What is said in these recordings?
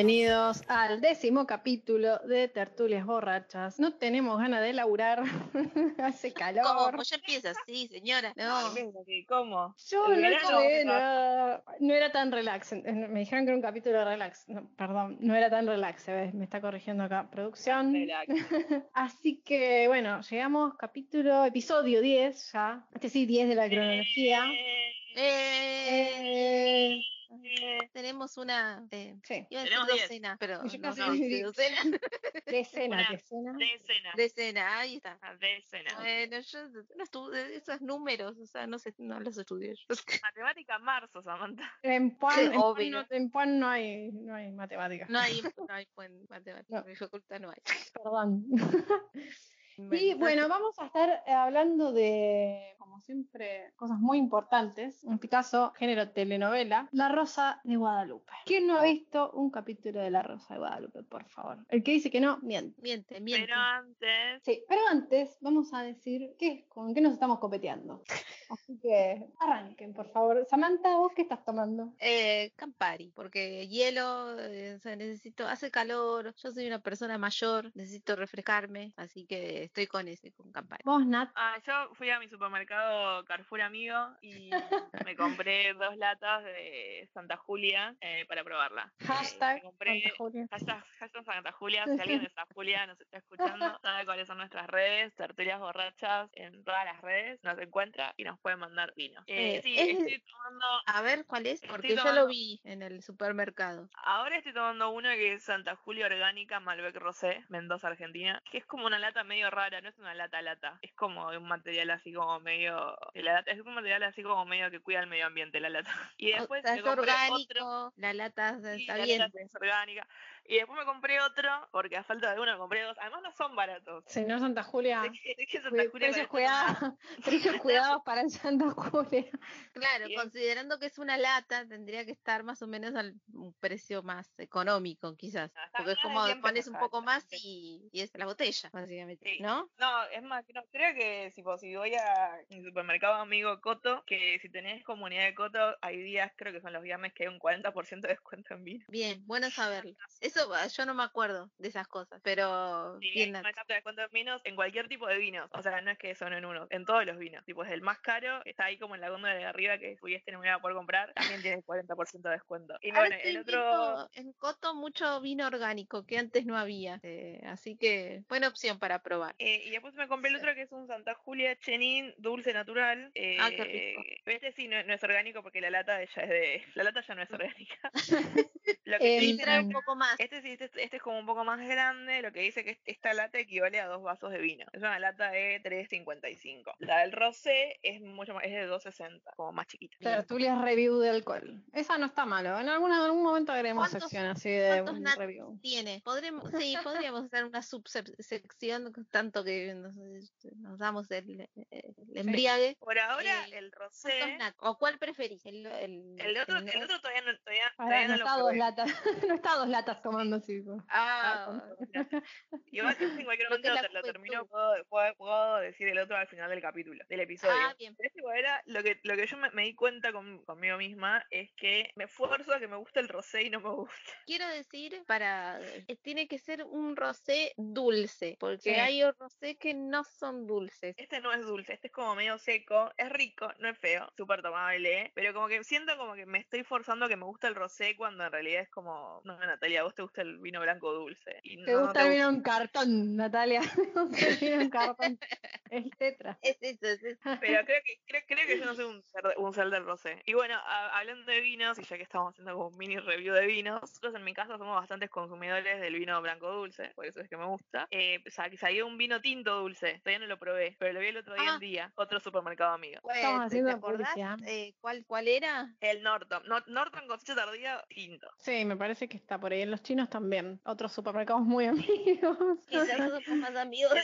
Bienvenidos al décimo capítulo de Tertulias Borrachas. No tenemos ganas de laburar, hace ¿Cómo? calor. Pues ya empieza así, señora. No. ¿Cómo? Yo no, sé, no, no era tan relax. Eh, Me dijeron que era un capítulo de relax. No, perdón, no era tan relax. ¿ves? Me está corrigiendo acá producción. Así que bueno, llegamos capítulo, episodio 10 ya. Este sí, 10 de la cronología. Eh, Eh, tenemos una. Eh, sí, iba a decir Tenemos docena, pero. Yo no, no, dije- docena. decena, Una decena. Decena. Decena, ahí está. Decena. Bueno, yo no estudio esos números, o sea, no sé, no los estudio yo. Matemática marzo, Samantha. En Puan, en Puan obvio. no, en Puan no hay, no hay matemáticas. No hay, no hay buen matemática, No. en mi facultad no hay. Perdón. Y bueno, vamos a estar eh, hablando de, como siempre, cosas muy importantes. En este caso, género telenovela, La Rosa de Guadalupe. ¿Quién no ha visto un capítulo de La Rosa de Guadalupe, por favor? El que dice que no, miente. Miente, miente. Pero antes, Sí, pero antes vamos a decir qué, con qué nos estamos copeteando. Así que arranquen, por favor. Samantha, ¿vos qué estás tomando? Eh, Campari, porque hielo, eh, o sea, necesito, hace calor, yo soy una persona mayor, necesito refrescarme, así que estoy con ese, con Campari. Vos, Nat. ah, yo fui a mi supermercado Carrefour Amigo y me compré dos latas de Santa Julia eh, para probarla. Eh, Hashtag. me compré Santa Julia. Hashtag, hashtag Santa Julia, si alguien de Santa Julia nos está escuchando, sabe cuáles son nuestras redes, tertulias borrachas en todas las redes, nos encuentra y nos puede mandar vino. Eh, Eh, sí, es- estoy tomando, A ver, ¿cuál es? Porque yo tomando- lo vi en el supermercado. ahora estoy tomando uno que es Santa Julia Orgánica Malbec Rosé, Mendoza, Argentina, que es como una lata medio rara, no es una lata lata, es como de un material así como medio, de la lata- es un material así como medio que cuida el medio ambiente la lata. Y O después sea, me es orgánico, otro, la lata Sí, la lata es orgánica. Y después me compré otro, porque a falta de uno me compré dos. Además no son baratos. Señor Santa Julia. Es que- es que Santa Cuid- Julia Precios cuidados, precios cuidados para el Santa Julia. Claro, Bien. considerando que es una lata, tendría que estar más o menos al un precio más económico, quizás. No, Porque es como de 100 pones un poco más y, y es la botella, básicamente, Sí. ¿no? No, es más, creo, creo que si, pues, si voy a mi supermercado amigo Coto, que si tenés comunidad de Coto, hay días, creo que son los viernes, que hay un 40% de descuento en vino. Bien, bueno saberlo. Eso ah, yo no me acuerdo de esas cosas, pero Y bien, de en vinos en cualquier tipo de vinos. O sea, no es que son en uno, en todos los vinos. Tipo, es el más caro, está ahí como en la góndola de arriba que si pudieste no me iba a poder comprar, también tiene 40% de descuento. Y Ahora bueno, estoy el otro... en Coto mucho vino orgánico que antes no había, eh, así que buena opción para probar. Eh, y después me compré el otro que es un Santa Julia Chenin dulce natural. Eh, Ah, qué rico. Este sí no, no es orgánico porque la lata ya es de. La lata ya no es orgánica. Lo que sí es- un poco más. Este sí, este, este es como un poco más grande. Lo que dice que esta lata equivale a dos vasos de vino. Es una lata de 3.55. La del rosé es mucho más, es de 2.60, como más chiquita. Tertulias review de alcohol. Esa no está malo. En, alguna, en algún momento haremos ¿Cuántos- sección así de cuántos un review. Tiene, podremos, sí, podríamos hacer una subsección, tanto que nos, nos damos el, el embriague. Por ahora, Eh, el ¿Cuántos rosé. ¿O cuál preferís? El, el, El otro, el- el otro todavía no, todavía, todavía no no lo está dos latas. no está dos latas tomando así. pues. Ah, Igual que en cualquier momento te lo termino, puedo, puedo, puedo decir el otro al final del capítulo, del episodio. Ah, bien. Pero este era lo que, lo que yo me, me di cuenta con- conmigo misma es que me esfuerzo a que me guste el rosé y no me gusta. quiero decir, para eh, tiene que ser un rosé dulce, porque hay rosé que no son dulces. Este no es dulce, este es como medio seco, es rico, no es feo, súper tomable, pero como que siento como que me estoy forzando a que me guste el rosé cuando en realidad es como, no, Natalia, vos te gusta el vino blanco dulce. Y Te no gusta te el vino en cartón, Natalia. El vino en cartón. El tetra. Es eso, es eso. Pero creo que, creo, creo que yo no soy un un ser del rosé. Y bueno, a- hablando de vinos, y ya que estamos haciendo como un mini review de vinos, nosotros en mi casa somos bastantes consumidores del vino blanco dulce, por eso es que me gusta. Eh, sa- salió un vino tinto dulce, todavía no lo probé, pero lo vi el otro día Ah. en día, otro supermercado amigo. Pues, Estamos ¿te- haciendo ¿Te acordás eh, cuál, cuál era? El Norton, Nor- Norton cosecha tardía tinto. Sí, me parece que está por ahí. En los chinos también. Otros supermercados muy amigos. Quizás somos más amigos.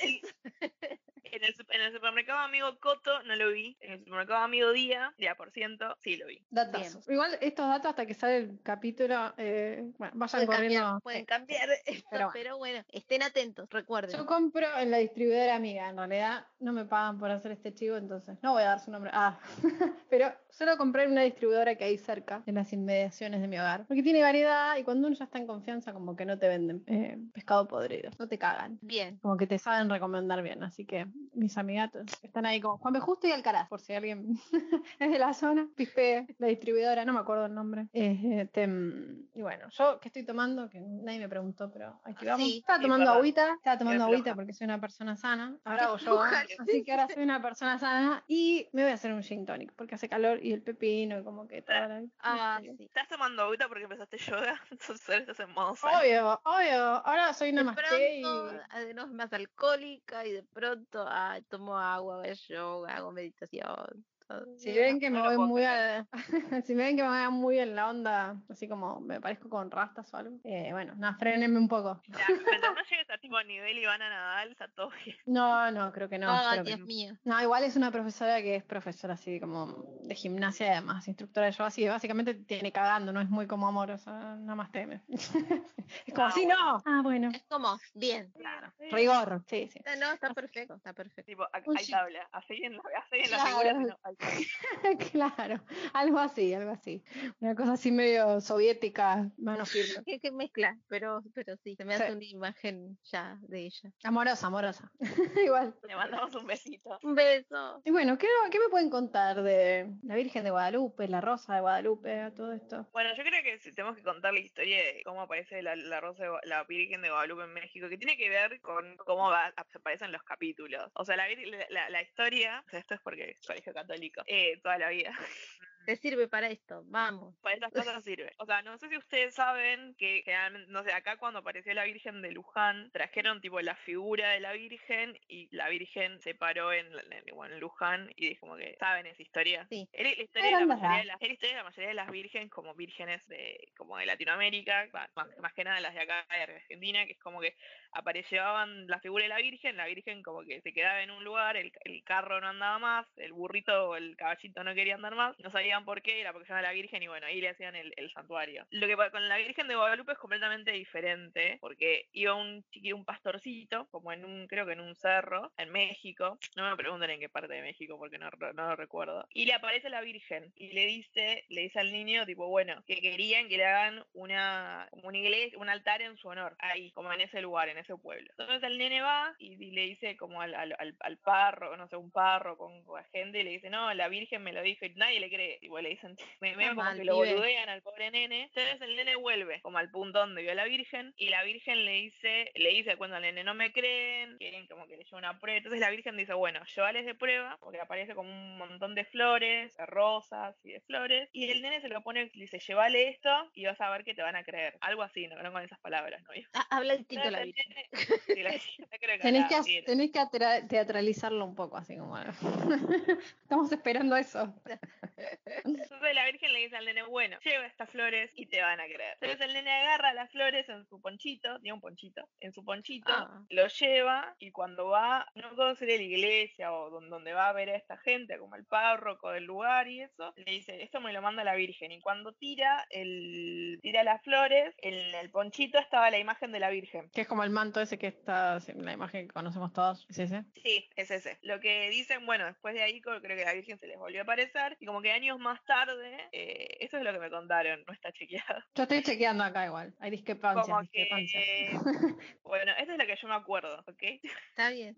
En el, en el supermercado amigo Coto no lo vi, en el supermercado amigo Día, Día por ciento, sí lo vi. Datazos. Igual estos datos hasta que sale el capítulo, eh, bueno, vayan Pueden cambiar, corriendo. pueden cambiar esto, Pero pero, bueno. bueno. estén atentos, recuerden. Yo compro en la distribuidora amiga, en realidad no me pagan por hacer este chivo, entonces no voy a dar su nombre. Ah, pero solo compré en una distribuidora que hay cerca, en las inmediaciones de mi hogar, porque tiene variedad y cuando uno ya está en confianza como que no te venden eh, pescado podrido, no te cagan. Bien. Como que te saben recomendar bien, así que mis amigatos están ahí como Juan B. Justo y Alcaraz, por si alguien es de la zona, Pispe, la distribuidora, no me acuerdo el nombre. Eh, este, mm, y bueno, yo que estoy tomando, que nadie me preguntó, pero aquí vamos. Sí, estaba tomando agüita, estaba tomando agüita porque soy una persona sana. Ahora hago floja, así que ahora soy una persona sana y me voy a hacer un gin tonic porque hace calor y el pepino y como que toda la... Ah, sí. ¿Estás tomando agüita porque empezaste yoga? Entonces ahora estás en modo. Obvio, obvio. Ahora soy De namaste y... pronto, no es más alcohólica y de pronto ah, tomo agua, hago yoga, hago meditación. Si ven que me no voy muy a, si ven que me voy muy en la onda, así como me parezco con rastas o algo, eh, bueno, nada, frenenme un poco. Ya, mientras no llegues a tipo nivel Ivana Nadal, está todo bien. No, no, creo que no. Ah, Dios no. mío. No, igual es una profesora que es profesora así como de gimnasia y además instructora de yoga, así que básicamente te tiene cagando, no es muy como amorosa, nada más teme. es como Ah, así, bueno. no. Ah, bueno. Es como, bien. Claro. Sí. Rigor, sí, sí. Ah, No, está perfecto, está perfecto. Tipo, hay tabla, así en la, así en la Claro. figura. sino hay tabla. claro, algo así, algo así. Una cosa así medio soviética, mano firme. ¿Qué, qué mezcla? Pero, pero sí, se me Sí. hace una imagen ya de ella. Amorosa, amorosa. igual. Le mandamos un besito. Un beso. Y bueno, ¿qué, ¿qué me pueden contar de la Virgen de Guadalupe, la Rosa de Guadalupe, todo esto? Bueno, yo creo que si tenemos que contar la historia de cómo aparece la, la Rosa de la Virgen de Guadalupe en México, que tiene que ver con cómo va, aparecen los capítulos. O sea, la, la, historia, o sea, esto es porque es colegio católico, eh, toda la vida. Te sirve para esto, vamos. Para estas cosas sirve. O sea, no sé si ustedes saben que generalmente, no sé, acá cuando apareció la Virgen de Luján, trajeron tipo la figura de la Virgen y la Virgen se paró en, en- en Luján y dijo como que, ¿saben esa historia? Sí. Es la historia, de la mayoría de las, es la historia de la mayoría de las vírgenes como vírgenes de, como de Latinoamérica, más, más que nada las de acá de Argentina, que es como que aparecían la figura de la Virgen, la Virgen como que se quedaba en un lugar, el, el carro no andaba más, el burrito o el caballito no quería andar más, no sabían por qué, era porque se llama la Virgen y bueno, ahí le hacían el, el santuario. Lo que con la Virgen de Guadalupe es completamente diferente, porque iba un chiquito, un pastorcito, como en un, creo que en un cerro, en México, no me pregunten en qué parte de México porque no, no lo recuerdo, y le aparece la Virgen y le dice, le dice al niño tipo, bueno, que querían que le hagan una, una iglesia, un altar en su honor, ahí, como en ese lugar, en ese pueblo. Entonces el nene va y, le dice como al, al, al, parro, no sé, un parro con, con gente, y le dice, no, la Virgen me lo dijo y nadie le cree. Igual le dicen, me, me como mal, que lo boludean al pobre nene. Entonces el nene vuelve como al punto donde vio a la Virgen y la Virgen le dice, le dice cuando al nene no me creen, quieren como que le lleve una prueba. Entonces la Virgen dice, bueno, llévales de prueba, porque aparece como un montón de flores, de rosas y de flores. Y el nene se lo pone, le dice, llévale esto y vas a ver que te van a creer. Algo así, no, no con esas palabras, ¿no? Ah, habla la Virgen. el sí, la Virgen, yo creo que Tenés que, tenés teatralizarlo un poco, así como. Estamos esperando eso. Entonces la Virgen le dice al nene, bueno, lleva estas flores y te van a creer. Entonces el nene agarra las flores en su ponchito, tiene un ponchito, en su ponchito, Ah. lo lleva y cuando va, no puedo ser la iglesia o don- donde va a ver a esta gente, como el párroco del lugar y eso, le dice, esto me lo manda la Virgen. Y cuando tira el tira las flores, en el ponchito estaba la imagen de la Virgen. Que es como el manto ese que está, la imagen que conocemos todos. ¿Es ese? Sí, es ese. Lo que dicen, bueno, después de ahí creo que la Virgen se les volvió a aparecer y como que años más tarde, eh, esto eso es lo que me contaron, no está chequeado. Yo estoy chequeando acá igual. Hay discrepancias, Como discrepancias. que, bueno, esta es la que yo me acuerdo, ¿ok? Está bien.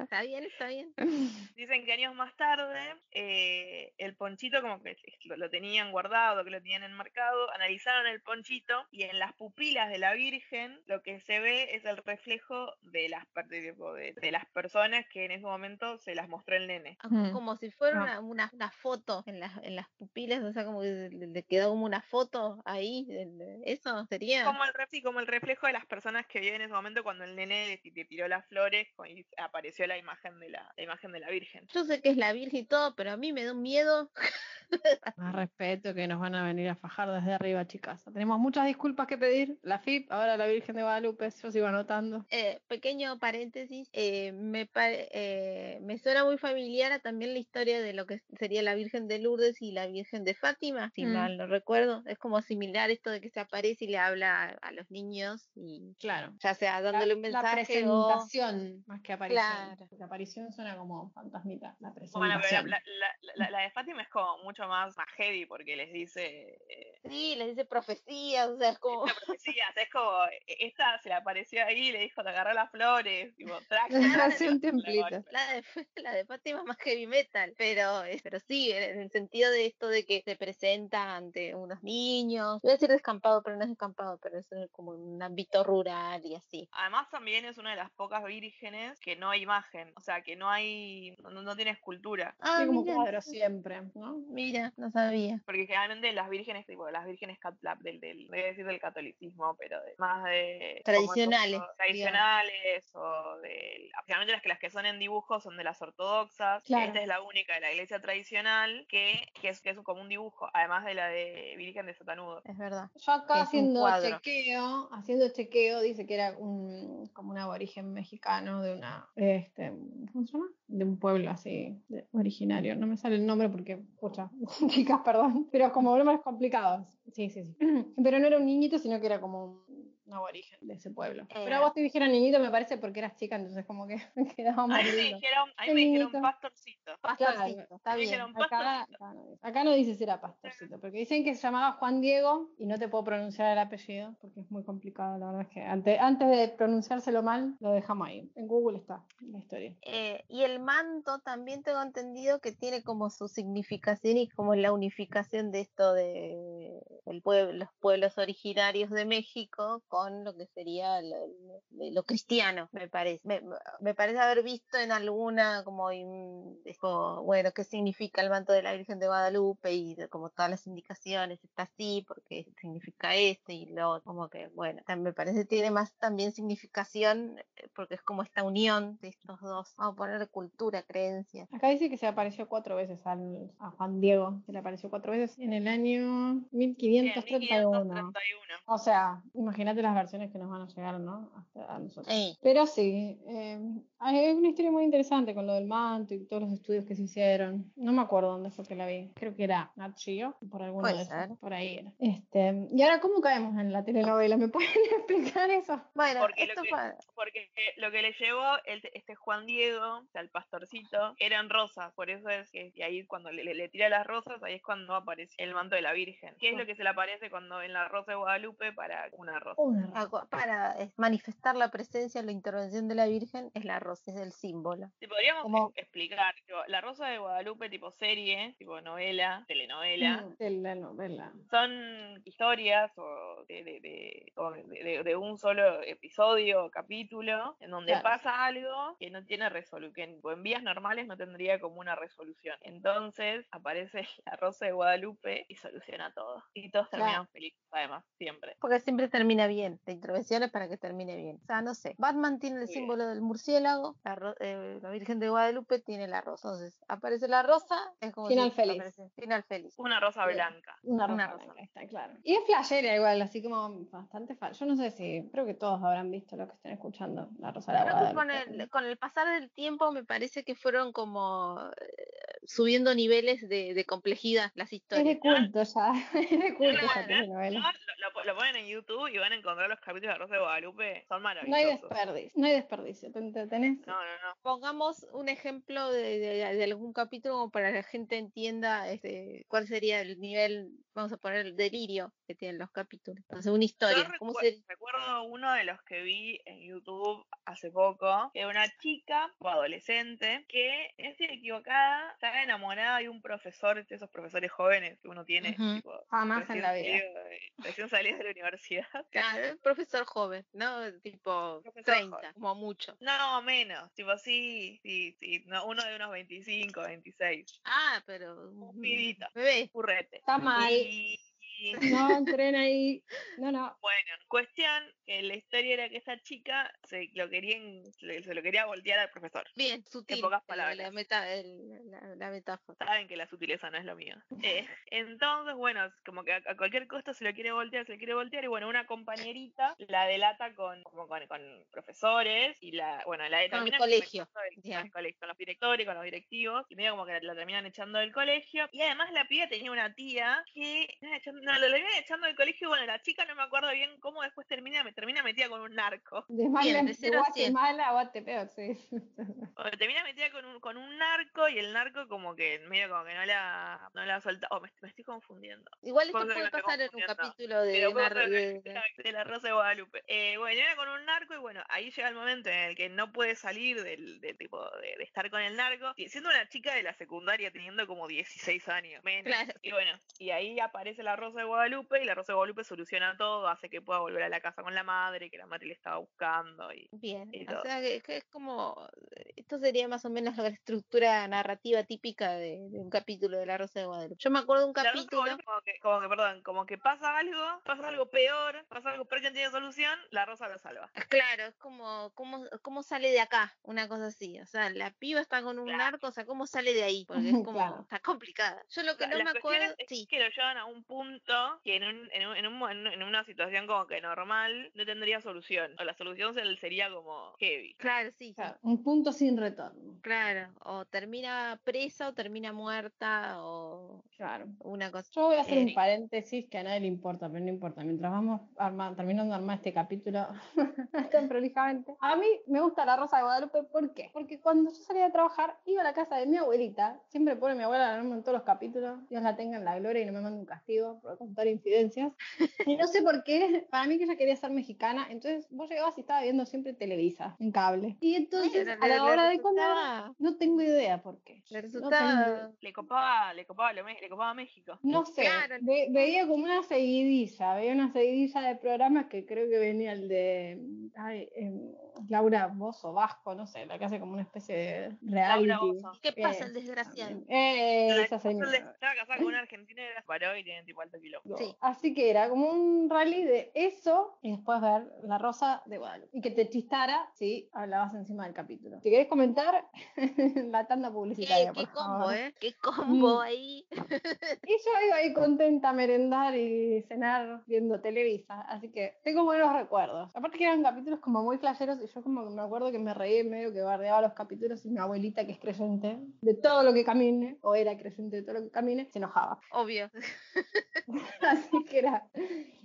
está bien, está bien. Dicen que años más tarde eh, el ponchito como que lo, lo tenían guardado, que lo tenían enmarcado, analizaron el ponchito y en las pupilas de la Virgen lo que se ve es el reflejo de las, de, de- de las personas que en ese momento se las mostró el nene. Ah. Como si fuera No. una, una, una foto en las, en las pupilas, o sea, como que le, le quedó como una foto ahí. de- Eso sería. Como el, re- sí, como el reflejo de las personas que viven en ese momento cuando el nene le, le tiró las flores y apareció la imagen de la, la imagen de la Virgen. Yo sé que es la Virgen y todo, pero a mí me da un miedo. Más respeto que nos van a venir a fajar desde arriba, chicas. Tenemos muchas disculpas que pedir. La FIP, ahora la Virgen de Guadalupe, yo sigo anotando. Eh, pequeño paréntesis, eh, me, pare- eh, me suena muy familiar a también la historia de lo que sería la Virgen de Lourdes y la Virgen de Fátima, si Mm. mal no recuerdo. Es como similar esto de que se aparece y le habla a, a los niños y Claro. ya sea dándole un La mensaje o... presentación, más que aparición. Claro. Porque aparición suena como fantasmita. La Bueno, presentación. pero la, la- la- la de Fátima es como mucho más, más heavy porque les dice eh, Sí, les dice profecías, o sea, es como... Esta profecía, o sea, es como, e- esta se le apareció ahí y le dijo, te agarró las flores, tipo, traje. Un templito. La de, la de Fátima es más heavy metal, pero, es- pero sí, en el sentido de esto de que se presenta ante unos niños. Voy a decir descampado, pero no es descampado, pero es como un ámbito rural y así. Además también es una de las pocas vírgenes que no hay imagen, o sea, que no hay, no, no tiene escultura. Ah, Sí, como mira, cuadro siempre, ¿no? mira, no sabía. Porque generalmente las vírgenes, tipo, las vírgenes del, del, voy a decir del catolicismo, pero de- más de... como esos- Tradicionales, Tradicionales, o de... Generalmente las que, las que son en dibujos son de las ortodoxas. Claro. Esta es la única de la iglesia tradicional que, que, es, que es como un dibujo, además de la de Virgen de Sotanudo. Es verdad. Yo acá haciendo chequeo, haciendo chequeo, dice que era un, como un aborigen mexicano de una, este, ¿cómo se llama? De un pueblo así, de- originario. No me sale el nombre porque, pucha, chicas, perdón, pero como nombres complicados. Sí, sí, sí. Pero no era un niñito, sino que era como un, un aborigen de ese pueblo. Pero a Eh. vos te dijeron niñito, me parece, porque eras chica, entonces como que me quedaba A mí me dijeron, a mí Qué me dijeron pastorcito. Pastorcito, está Me bien. dijeron Acá, pastorcito. acá no acá no dice si era pastorcito, porque dicen que se llamaba Juan Diego y no te puedo pronunciar el apellido porque es muy complicado, la verdad es que antes, antes de pronunciárselo mal, lo dejamos ahí. En Google está la historia. Eh, y el manto también tengo entendido que tiene como su significación y como la unificación de esto de el pueblo, los pueblos originarios de México con lo que sería lo, lo- lo cristiano, me parece. Me, me parece haber visto en alguna como, como, bueno, qué significa el manto de la Virgen de Guadalupe y como todas las indicaciones, está así porque significa esto y lo otro, como que, bueno, me parece que tiene más también significación eh, porque es como esta unión de estos dos, vamos a poner cultura, creencia. Acá dice que se apareció cuatro veces al, a Juan Diego, se le apareció cuatro veces en el año 1531. 1531. O sea, imagínate las versiones que nos van a llegar, ¿no? Hasta a nosotros. Sí. Pero sí, eh, hay una historia muy interesante con lo del manto y todos los estudios que se hicieron. No me acuerdo dónde fue que la vi. Creo que era Nat Geo, por Puede de por ahí era. Este, y ahora, ¿cómo caemos en la telenovela? ¿Me pueden explicar eso? Bueno, Porque esto lo que, pa- porque lo que le llevó el, este Juan Diego, o sea, el pastorcito, eran rosas. Por eso es que y ahí cuando le, le- le tira las rosas, ahí es cuando aparece el manto de la Virgen. ¿Qué es lo que se le aparece cuando en la rosa de Guadalupe para una rosa? Una para eh, manifestar la presencia, la intervención de la Virgen, es la rosa, es el símbolo. Te podríamos Como- e- explicar, tipo, la rosa de Guadalupe tipo serie, tipo novela, telenovela. Mm, Telenovela. son historias o de, de, de- o de- de- de un solo episodio o capítulo en donde Claro. pasa algo que no tiene resolución, que en, vías normales no tendría como una resolución. Entonces aparece la Rosa de Guadalupe y soluciona todo. Y todos Claro. terminan felices, además, siempre. Porque siempre termina bien, la intervención es para que termine bien. O sea, no sé, Batman tiene el bien. símbolo del murciélago, la, ro- eh, la Virgen de Guadalupe tiene la rosa. Entonces, aparece la rosa, es como Final si feliz. aparece- final feliz. Una rosa Bien. blanca. Una Una rosa, blanca, está claro. Y es flashera igual, así como bastante fa- Yo no sé si, creo que todos habrán visto lo que estén escuchando, La Rosa de Creo que con Guadalupe. el, con el pasar del tiempo me parece que fueron como, eh, subiendo niveles de, de complejidad las Es historias. de culto ya. Es de culto esa Claro, lo ponen en YouTube y van a encontrar los capítulos de Rosa de Guadalupe. Son No hay maravillosos. desperdicio. No hay desperdicio. ¿Te entretenés? No, no, no. Pongamos un ejemplo de, de- de algún capítulo como para que la gente entienda este, cuál sería el nivel, vamos a poner el delirio que tienen los capítulos. Entonces, una Yo historia. ¿Cómo recuer- sería? Recuerdo uno de los que vi en YouTube hace poco, que era una chica o adolescente que, estoy equivocada, estaba enamorada de un profesor, de esos profesores jóvenes que uno tiene, tipo, Jamás en la vida. de- recién de la universidad. Claro, profesor joven, ¿no? Tipo Profesor 30, joven. como mucho. No, menos, tipo, sí, sí, sí, no, uno de unos 25, 26, Ah, pero. un pibito, Bebé. currete. Está mal. Y, No entren ahí. No, no. Bueno, cuestión que la historia era que esa chica se lo querían, se lo quería voltear al profesor. Bien, sutil. pocas el- La, palabras. meta, el- la, la metáfora. Saben que la sutileza no es lo mío. Eh, entonces, bueno, como que a, a cualquier costo se lo quiere voltear, se lo quiere voltear, y bueno, una compañerita la delata con, como con, con profesores, y la, bueno, la Con el terminan colegio, echando del- con el colegio, con los directores, con los directivos, y medio como que la, la terminan echando del colegio, y además la piba tenía una tía que, la no, la terminan echando del colegio, y bueno, la chica no me acuerdo bien cómo después termina, me termina metida con un narco. De mala, de. Guatemala a sí. O termina metida con un, con un narco y el narco como que medio como que no la, no la suelta. Oh, me, me estoy confundiendo. Igual esto puede pasar en un capítulo de, de- de, la- de la Rosa de Guadalupe. Eh, bueno, era con un narco y bueno, ahí llega el momento en el que no puede salir del, del tipo de, de estar con el narco. Y siendo una chica de la secundaria teniendo como 16 años, menos. Claro. Y bueno, y ahí aparece la Rosa de Guadalupe y la Rosa de Guadalupe soluciona todo, hace que pueda volver a la casa con la madre, que la madre le estaba buscando y Bien, y o sea que, que es como, esto sería más o menos la estructura narrativa típica de, de un capítulo de La Rosa de Guadalupe. Yo me acuerdo de un La Rosa de capítulo, como que, como que, perdón, como que pasa algo, pasa algo peor, pasa algo peor que no tiene solución, la Rosa lo salva. claro, es como, ¿cómo, cómo sale de acá? Una cosa así, o sea, la piba está con un Claro. narco, o sea, ¿cómo sale de ahí? Porque es como, Claro. está complicada. Yo lo que no me acuerdo, es sí, que lo llevan a un punto que en, un, en, un- en, un una situación como que normal no tendría solución. O la solución se- sería como heavy. claro, sí. Claro, un punto sin retorno. Claro, o termina presa o termina muerta o Claro. una cosa. Yo voy a hacer Eh, un paréntesis que a nadie le importa, pero no importa. Mientras vamos arma- terminando de armar este capítulo tan prolijamente. A mí me gusta la Rosa de Guadalupe, ¿por qué? Porque cuando yo salía a trabajar, iba a la casa de mi abuelita. Siempre pone mi abuela la en todos los capítulos. Dios la tenga en la gloria y no me mande un castigo contar incidencias. Y no sé por qué, para mí que ella quería ser mexicana. Entonces vos llegabas y estaba viendo siempre Televisa, en cable. Y entonces, a la hora de comer, no tengo idea por qué. le No resultaba Le copaba, le copaba, lo me- le copaba México. no sé, Claro. ve- veía como una seguidilla, veía una seguidilla de programas que creo que venía el de ay, em, Laura Bozo Vasco, no sé, la que hace como una especie de reality. ¿Qué pasa, el desgraciado? eh, esa señora. Estaba casada con una argentina y la paró y tienen tipo alto Sí. Así que era como un rally de eso y después ver La Rosa de Guadalupe. Y que te chistara si hablabas encima del capítulo. Si querés comentar, la tanda ¿Qué, publicitaria, qué por combo, favor. eh? Qué combo Mm. ahí. Y yo iba ahí contenta a merendar y cenar viendo Televisa, así que tengo buenos recuerdos. Aparte que eran capítulos como muy flasheros y yo como que me acuerdo que me reí medio que bardeaba los capítulos y mi abuelita que es creyente de todo lo que camine, o era creyente de todo lo que camine, se enojaba. Obvio. Así que era...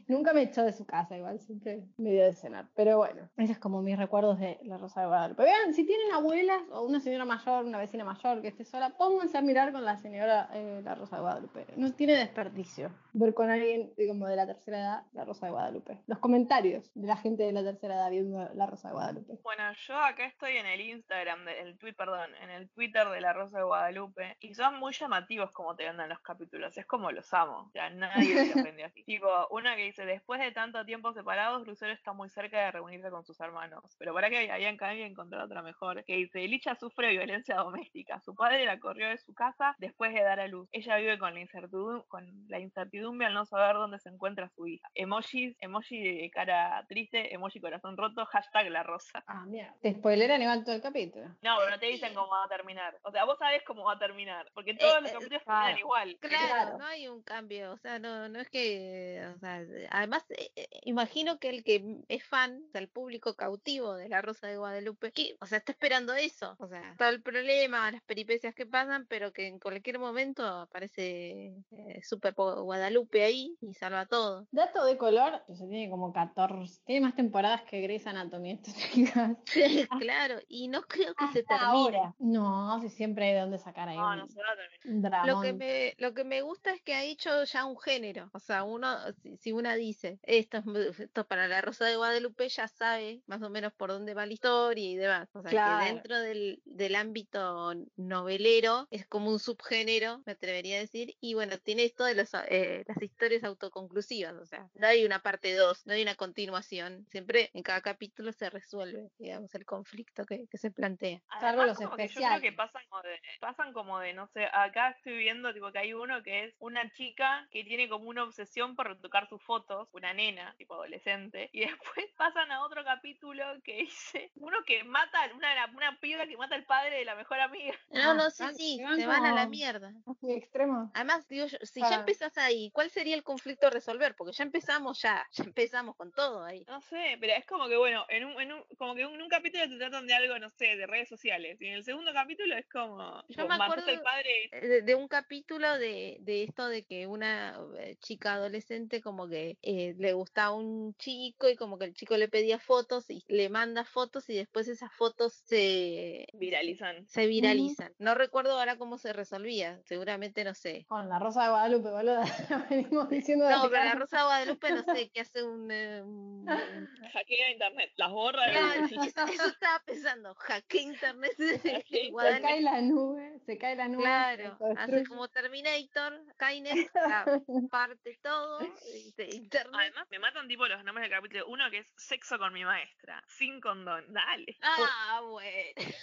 Nunca me echó de su casa, igual siempre me dio de cenar. Pero bueno, esos es como mis recuerdos de La Rosa de Guadalupe. Vean, si tienen abuelas o una señora mayor, una vecina mayor que esté sola, pónganse a mirar con la señora eh, La Rosa de Guadalupe. No tiene desperdicio ver con alguien como de la tercera edad La Rosa de Guadalupe. Los comentarios de la gente de la tercera edad viendo La Rosa de Guadalupe. Bueno, yo acá estoy en el Instagram, de- el tweet, perdón, en el Twitter de la Rosa de Guadalupe y son muy llamativos como te andan los capítulos, es como los amo, o sea, nadie se los vende así. tipo, una que dice, después de tanto tiempo separados, Lucero está muy cerca de reunirse con sus hermanos, pero para que habían había encontrado otra mejor, que dice, Licha sufre violencia doméstica, su padre la corrió de su casa después de dar a luz, ella vive con la incertidumbre, con la incertidumbre al no saber dónde se encuentra su hija. Emojis, emoji de cara triste, emoji corazón roto, hashtag la rosa. Ah, mira. Te spoileran igual todo el capítulo. No, pero no te dicen cómo va a terminar. O sea, vos sabés cómo va a terminar. Porque todos los eh, capítulos claro. terminan igual. Claro, Claro. no hay un cambio, o sea, no, no es que, o sea, además, eh, eh, imagino que el que es fan, o sea, el público cautivo de La Rosa de Guadalupe, que, o sea, está esperando eso. O sea, todo el problema, las peripecias que pasan, pero que en cualquier momento aparece eh, Super Guadalupe ahí y salva todo. Dato de color, o sea, tiene como 14, tiene más temporadas que Grey's Anatomy, chica. claro, y no creo que se termine. ahora. No, si siempre hay de dónde sacar ahí No, un, no se va a terminar. Lo que, me, lo que me gusta es que ha hecho ya un género. O sea, uno, si, si una dice esto esto es para la Rosa de Guadalupe, ya sabe más o menos por dónde va la historia y demás. O sea, Claro. que dentro del, del ámbito novelero es como un subgénero, me atrevería a decir. Y bueno, tiene esto de los, eh, las historias autoconclusivas. O sea, no hay una parte 2, no hay una continuación. Siempre en cada capítulo se resuelve, digamos, el conflicto que, que se plantea. Además, los como que yo creo que pasan como, de, pasan como de, no sé, acá estoy viendo tipo que hay uno que es una chica que tiene como una obsesión por retocar sus fotos, una nena, tipo adolescente, y después pasan a otro capítulo que dice uno que mata, una, una piba que mata al padre de la mejor amiga. No, Ah, no, sí, van- sí, se van se van a la mierda. Así extremo. Además, digo, yo, si ya empezás ahí, ¿cuál sería el conflicto a resolver? Porque ya empezamos ya, ya empezamos con todo ahí. No sé, pero es como que bueno, en un, en un, como que en un capítulo te tratan de algo, no sé, de redes sociales, y en el segundo capítulo es como, Yo me acuerdo- al padre De, de un capítulo de, de esto de que una eh, chica adolescente como que eh, le gustaba un chico y como que el chico le pedía fotos y le manda fotos y después esas fotos se, viralizan. se viralizan. No recuerdo ahora cómo se resolvía, seguramente no sé. Con la Rosa de Guadalupe, boludo. venimos diciendo No, pero la Rosa de Guadalupe no sé qué hace un... eh, Hackea internet, las borra. Claro, y- eso, eso estaba pensando, hackea internet Hackea Se cae la nube, se cae la nube. Claro, hace como Terminator, la parte todo, y de internet. Además, me matan tipo los nombres del capítulo. Uno que es sexo con mi maestra, sin condón. Dale. Ah, bueno.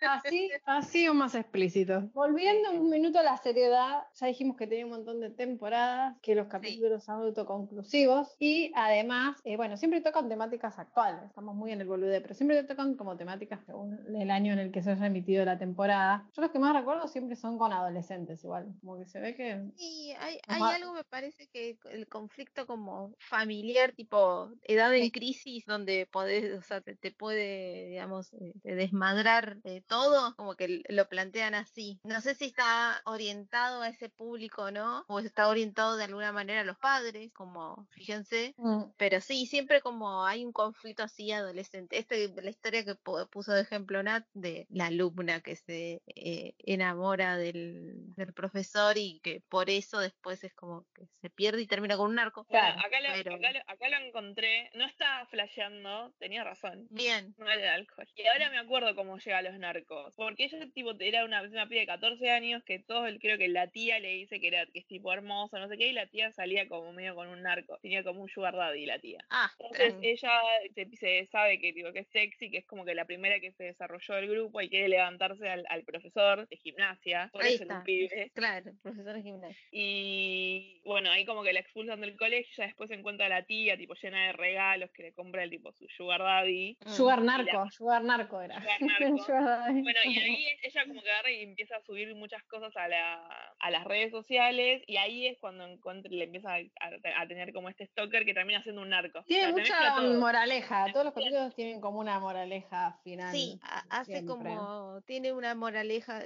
Así, así o más explícito. Volviendo un minuto a la seriedad, ya dijimos que tenía un montón de temporadas, que los capítulos son autoconclusivos y además, eh, bueno, siempre tocan temáticas actuales. Estamos muy en el bolude, pero siempre tocan como temáticas según el año en el que se haya emitido la temporada. Yo los que más recuerdo siempre son con adolescentes, igual. Como que se ve que. Sí, hay, hay Ajá. algo, me parece que el conflicto como familiar, tipo edad en crisis, donde podés, o sea, te, te puede, digamos, eh, te desmadrar eh, todo, como que lo plantean así. No sé si está orientado a ese público no, o está orientado de alguna manera a los padres, como, fíjense, Pero sí, siempre como hay un conflicto así adolescente. Este, la historia que pu- puso de ejemplo Nat, de la alumna que se eh, enamora del, del profesor y que por eso después es como que se pierde y termina con un. Bueno, Claro, acá, lo, pero- acá, lo, acá lo encontré. No estaba flasheando, tenía razón. Bien. No era el alcohol. Y ahora me acuerdo cómo llega a los narcos. Porque ella tipo era una, una piba de 14 años que todos, creo que la tía le dice que era que es tipo hermoso, no sé qué, y la tía salía como medio con un narco. Tenía como un sugar daddy la tía. Ah, Entonces tran- ella se, se sabe que, tipo, que es sexy, que es como que la primera que se desarrolló del grupo y quiere levantarse al, al profesor de gimnasia. Por Ahí eso un está. pibe. claro, profesor de gimnasia. Y bueno, ahí como que la expulsan del colegio, ya después se encuentra a la tía, tipo llena de regalos que le compra el tipo su sugar daddy. Mm. Sugar narco, sugar narco era. Sugar narco. Sugar daddy. Bueno, y ahí ella como que agarra y empieza a subir muchas cosas a, la, a las redes sociales y ahí es cuando encuentra, le empieza a, a- a tener como este stalker que termina siendo un narco. Tiene O sea, te mucha todo. moraleja, todos los capítulos tienen como una moraleja final. Sí, ha- hace siempre. como, tiene una moraleja,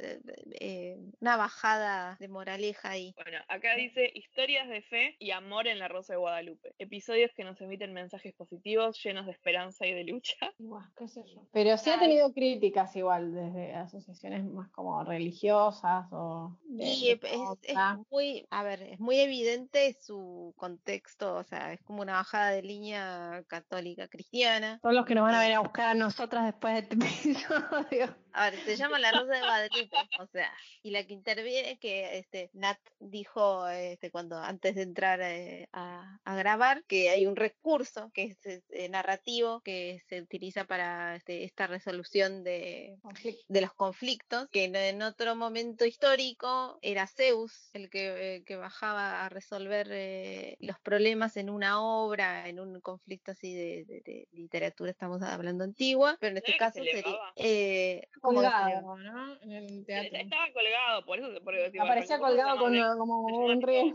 eh, una bajada de moraleja ahí. Bueno, acá dice historias de fe y amor en la Rosa de Guadalupe. Episodios que nos emiten mensajes positivos llenos de esperanza y de lucha. Igual, qué sé yo. Pero sí ha tenido críticas igual desde asociaciones más como religiosas o de- Y de es, es muy, a ver, es muy evidente su contexto, o sea, es como una bajada de línea católica cristiana. Son los que nos van a venir a buscar a nosotras después de este episodio. A ver, se llama La Rosa de Guadalupe, o sea, y la que interviene que este Nat dijo este cuando antes de entrar eh, a, a grabar que hay un recurso que es este, narrativo que se utiliza para este, esta resolución de de los conflictos, que en, en otro momento histórico era Zeus el que, eh, que bajaba a resolver eh, los problemas en una obra, en un conflicto así de, de- de literatura, estamos hablando antigua, pero en este ¿No era que caso se sería... Colgado, ¿no? En el teatro. Estaba colgado, por eso por, tipo, Aparecía colgado con como un riel.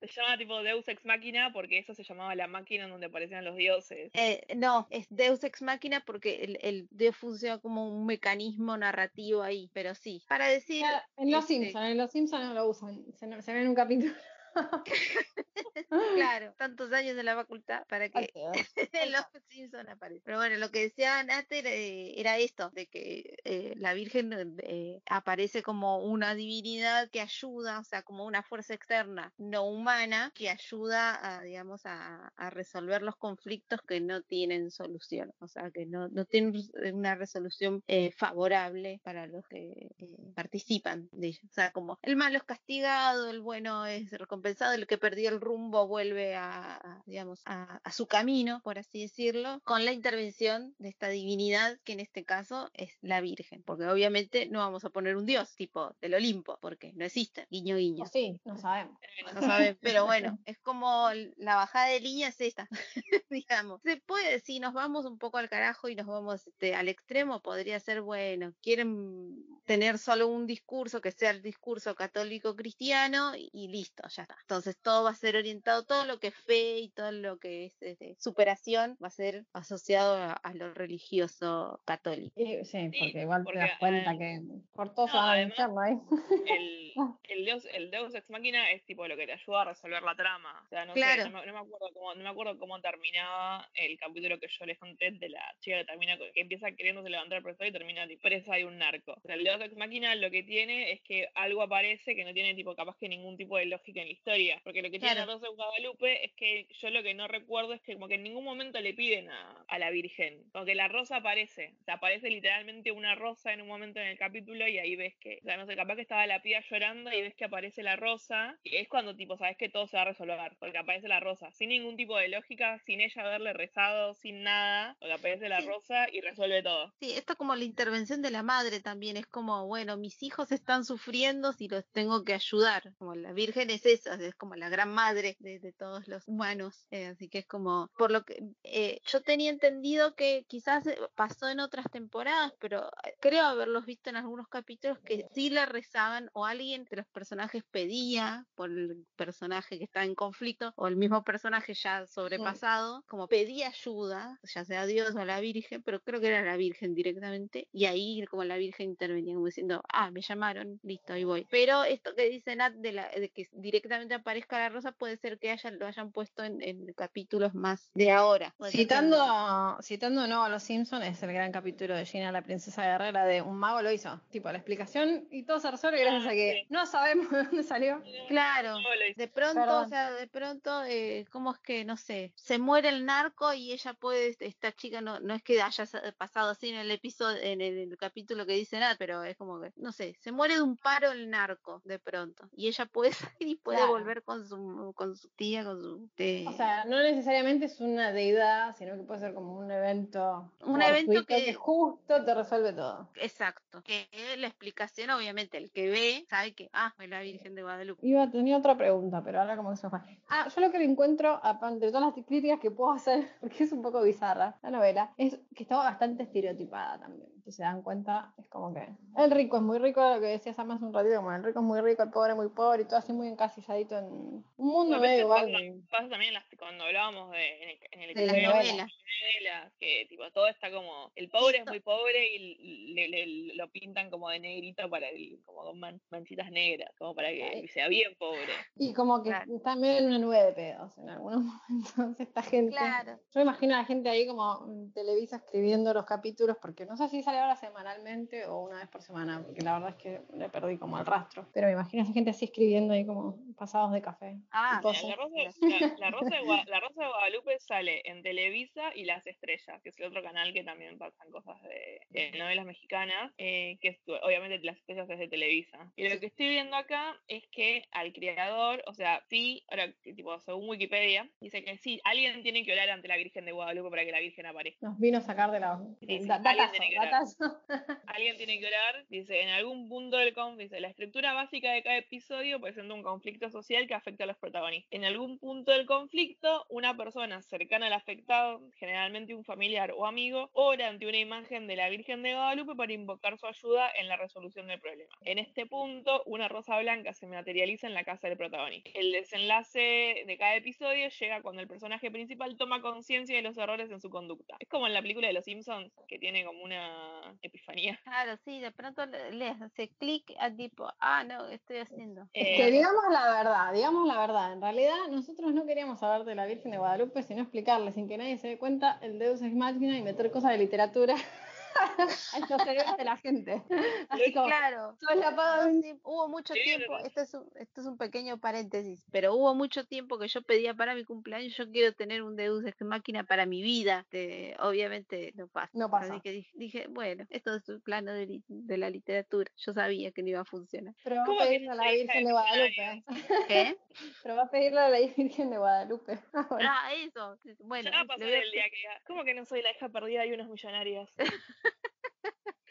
Se llama tipo Deus Ex Machina porque eso se llamaba la máquina en donde aparecían los dioses. Eh, no, es Deus Ex Máquina porque el, el Dios funciona como un mecanismo narrativo ahí, pero sí. Para decir. Ah, En Los este, Simpsons, en Los Simpsons no lo usan, se, no- se ve en un capítulo. Claro, tantos años en la facultad para que los Simpson aparece. Pero bueno, lo que decía Nater eh, era esto, de que eh, la Virgen eh, aparece como una divinidad que ayuda, o sea, como una fuerza externa no humana que ayuda a, digamos, a, a resolver los conflictos que no tienen solución, o sea, que no, no tienen una resolución eh, favorable para los que eh, participan de ella. O sea, como el malo es castigado, el bueno es recompensado, el que perdió el rumbo vuelve a, a, digamos, a, a su camino, por así decirlo, con la intervención de esta divinidad que en este caso es la Virgen, porque obviamente no vamos a poner un dios tipo del Olimpo, porque no existe, guiño guiño. Sí, no sabemos. No saben, pero bueno, es como la bajada de línea es esta, digamos. Se puede, si nos vamos un poco al carajo y nos vamos este, al extremo, podría ser, bueno, quieren tener solo un discurso que sea el discurso católico cristiano y, y listo, ya Entonces todo va a ser orientado, todo lo que es fe y todo lo que es este, superación va a ser asociado a, a lo religioso católico. Y- sí, porque igual porque, te das cuenta eh, que por todo se no, van al además- ahí. El, el, Deus, el Deus Ex Máquina es tipo lo que te ayuda a resolver la trama. O sea, no Claro. sé, no me, no me acuerdo cómo, no me acuerdo cómo terminaba el capítulo que yo les conté de la chica que termina que empieza queriéndose levantar presa y termina tipo, presa de un narco. O sea, el Deus Ex Máquina lo que tiene es que algo aparece que no tiene tipo capaz que ningún tipo de lógica en la historia. Porque lo que tiene la Claro. Rosa de Guadalupe es que yo lo que no recuerdo es que como que en ningún momento le piden a, a la Virgen. Como que la rosa aparece. O sea, aparece literalmente una rosa en un momento en el capítulo y ahí ves que, o sea, no sé, capaz que estaba la piba llorando y ves que aparece la rosa. Es cuando tipo sabes que todo se va a resolver. Porque aparece la rosa. Sin ningún tipo de lógica, sin ella haberle rezado, sin nada. Porque aparece la Sí. rosa y resuelve todo. Sí, esto como la intervención de la madre también es como, bueno, mis hijos están sufriendo si los tengo que ayudar. Como la Virgen es esa, es como la gran madre de, de todos los humanos. eh, así que es como, por lo que eh, yo tenía entendido que quizás eh, pasó en otras temporadas, pero eh, creo haberlos visto en algunos capítulos que sí le rezaban o alguien de los personajes pedía por el personaje que está en conflicto o el mismo personaje ya sobrepasado, como pedía ayuda, ya sea Dios o la Virgen, pero creo que era la Virgen directamente, y ahí como la Virgen intervenía como diciendo, ah, me llamaron, listo, ahí voy. Pero esto que dice Nat de, la, de que directamente aparezca la rosa puede ser que hayan, lo hayan puesto en, en capítulos más de ahora. Citando, no. citando nuevo a los Simpsons, es el gran capítulo de Gina, la princesa guerrera, de un mago lo hizo. Tipo, la explicación y todo se resuelve gracias a que sí. no sabemos de dónde salió. Claro. De pronto, o sea, de pronto, eh, ¿cómo es que, no sé, se muere el narco y ella puede, esta chica no, no es que haya sa- pasado así en el episodio, en el, en el capítulo que dice nada, pero es como que, no sé, se muere de un paro el narco de pronto y ella puede salir y puede Claro. volver con su, con su tía, con su... eh, O sea, no necesariamente es una deidad, sino que puede ser como un evento. Un evento fortuito que- justo te resuelve todo. Exacto, que la explicación, obviamente, el que ve sabe que, ah, la Virgen de Guadalupe. Iba a tener otra pregunta, pero ahora como que se fue. Ah, yo lo que le encuentro, de todas las críticas que puedo hacer, porque es un poco bizarra la novela, es que estaba bastante estereotipada también. Si se dan cuenta, es como que el rico es muy rico, lo que decías más un ratito, como el rico es muy rico, el pobre es muy pobre, y todo así muy encasilladito en un mundo Bueno, medio pasa- igual. Pasa también las- cuando hablábamos de, en el, en el De las novelas. novelas. que tipo todo está como el pobre es muy pobre y le, le- lo pintan como de negrito para el, como con man- manchitas negras, como para que Ay. sea bien pobre. Y como que Claro. está medio en una nube de pedos en algunos momentos esta gente. Claro. Yo imagino a la gente ahí como en Televisa escribiendo los capítulos, porque no sé si sale ahora semanalmente o una vez por semana, porque la verdad es que le perdí como el rastro. Pero me imagino a esa gente así escribiendo ahí como pasados de café. Ah. La Rosa, la, la Rosa de Gua- La Rosa de Guadalupe sale en Televisa y Las Estrellas, que es el otro canal que también pasan cosas de, de novelas mexicanas, eh, que es, obviamente Las Estrellas es de Televisa. Y lo que estoy viendo acá es que al creador, o sea, sí, ahora, tipo, según Wikipedia, dice que sí, alguien tiene que orar ante la Virgen de Guadalupe para que la Virgen aparezca. Nos vino a sacar de la... Sí, sí, da- datazo, tiene que orar. Alguien tiene que orar, dice, en algún punto del conflicto, la estructura básica de cada episodio presenta un conflicto social que afecta a los protagonistas. En algún punto del conflicto, una persona cercana al afectado, generalmente un familiar o amigo, ora ante una imagen de la Virgen de Guadalupe para invocar su ayuda en la resolución del problema. En este punto, una rosa blanca se materializa en la casa del protagonista. El desenlace de cada episodio llega cuando el personaje principal toma conciencia de los errores en su conducta. Es como en la película de Los Simpsons, que tiene como una epifanía. Claro, sí, de pronto le, le hace clic a tipo, ah, no, ¿qué estoy haciendo? Es que Eh, digamos la verdad, digamos la verdad. En realidad, nosotros no queríamos saber de la Virgen de Guadalupe, sino explicarle sin que nadie se dé cuenta el Deus Ex Machina y meter cosas de literatura los cerebros de la gente. Así como, Claro. No, hubo mucho Sí, tiempo, ¿verdad? esto es, un, esto es un pequeño paréntesis, pero hubo mucho tiempo que yo pedía para mi cumpleaños, yo quiero tener un Deus Ex Máquina para mi vida. obviamente no pasa. No pasa. Así que dije, dije, bueno, esto es un plano de, de la literatura. Yo sabía que no iba a funcionar. Pero va a ¿Cómo que pedirle a no la Virgen de Guadalupe. ¿Qué? Pero va a pedirle a la Virgen de Guadalupe. Ah. Ah, eso. Bueno, ya va a le pasar voy a el día que diga, ¿cómo que no soy la hija perdida de unos millonarios?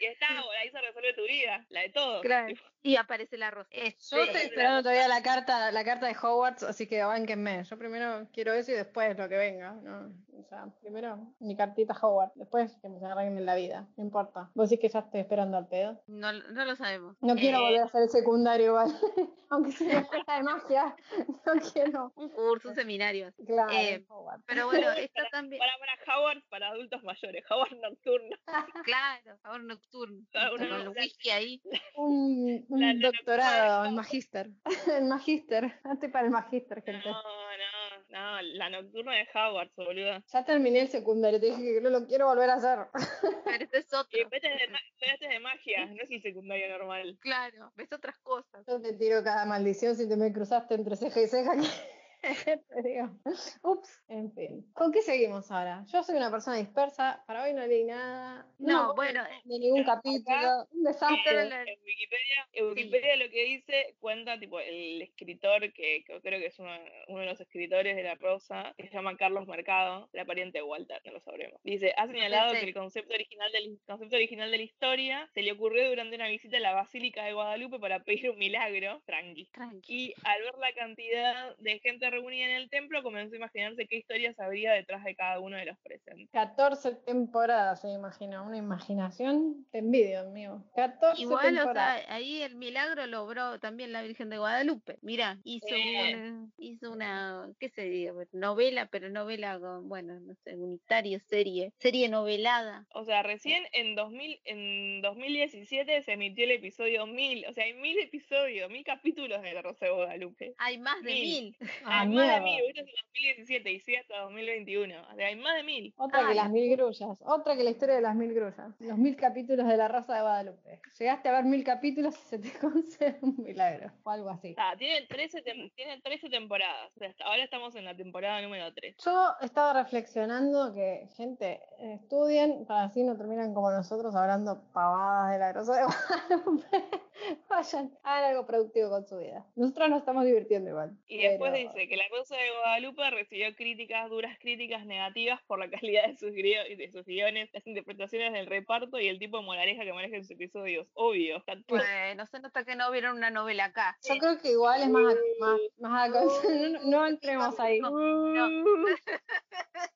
Y está, ahí se resuelve tu vida, la de todos. Claro. Y aparece la rosa. Yo Este, estoy esperando todavía la carta, la carta de Hogwarts, así que bánquenme. Yo primero quiero eso y después lo que venga. ¿no? O sea, primero mi cartita Hogwarts, después que me se arreglen la vida. No importa. Vos decís que ya estoy esperando al pedo. no, no lo sabemos. No quiero Eh. volver a ser el secundario igual. Aunque sea una escuela de magia. No quiero. Un curso, un seminario. Claro, Eh, Hogwarts. Pero bueno, esto también. Para, para Howard, para adultos mayores, Howard nocturno. Claro, ahora nocturno. Claro, con uno- el whisky ahí. Un, un La- la- doctorado, el magíster. el magíster. No estoy para el magíster, gente. No, no, no, la nocturna de Howard, boludo. Ya terminé el secundario, te dije que no lo quiero volver a hacer. Pero este es otro. Y es de, ma- pero este es de magia, no es el secundario normal. Claro, ves otras cosas. Yo te tiro cada maldición si te me cruzaste entre ceja y ceja. que-. Ups, en fin. ¿Con qué seguimos ahora? Yo soy una persona dispersa, para hoy no leí nada. No, bueno, de ningún acá- capítulo, un desastre. En Wikipedia, en Wikipedia lo que dice cuenta tipo el escritor que, que creo que es uno, uno de los escritores de la prosa, que se llama Carlos Mercado, la pariente de Walter, no lo sabremos. Dice, ha señalado que el concepto original del concepto original de la historia se le ocurrió durante una visita a la Basílica de Guadalupe para pedir un milagro, tranqui. tranqui. Y al ver la cantidad de gente reunida en el templo, comenzó a imaginarse qué historias habría detrás de cada uno de los presentes. 14 temporadas, se imagina. Una imaginación, te envidio, amigo. 14 Igual, o temporadas. sea, ahí el milagro logró también la Virgen de Guadalupe. Mira, hizo Eh. una, hizo una, qué se diga, novela, pero novela con, bueno, no sé, unitario, serie, serie novelada. O sea, recién en 2000, en 2017 se emitió el episodio 1000. O sea, hay mil episodios, mil capítulos de La Rosa de Guadalupe. Hay más de Mil. mil. Ah, hay más de mil. Es en 2017 y sigue hasta 2021. O sea, hay más de mil. Otra que Ay. las mil grullas, otra que la historia de las mil grullas, los mil capítulos de la Rosa de Guadalupe. Llegaste a ver mil capítulos y se te concede un milagro, o algo así. Ah, tiene 13, tem- tiene 13 temporadas. O sea, hasta ahora estamos en la temporada número 3. Yo estaba reflexionando que, gente, estudien para así no terminan como nosotros hablando pavadas de la Rosa de Guadalupe. Vayan, hagan algo productivo con su vida. Nosotros nos estamos divirtiendo igual. Y después pero- dice que La Rosa de Guadalupe recibió críticas, duras críticas negativas por la calidad de sus, grio- de sus guiones, las interpretaciones del reparto y el tipo de moraleja que maneja en sus episodios. Obvio. Está todo- Bueno, se nota que no vieron una novela acá. Yo creo que igual es más, más, más acá- no, no entremos ahí. No,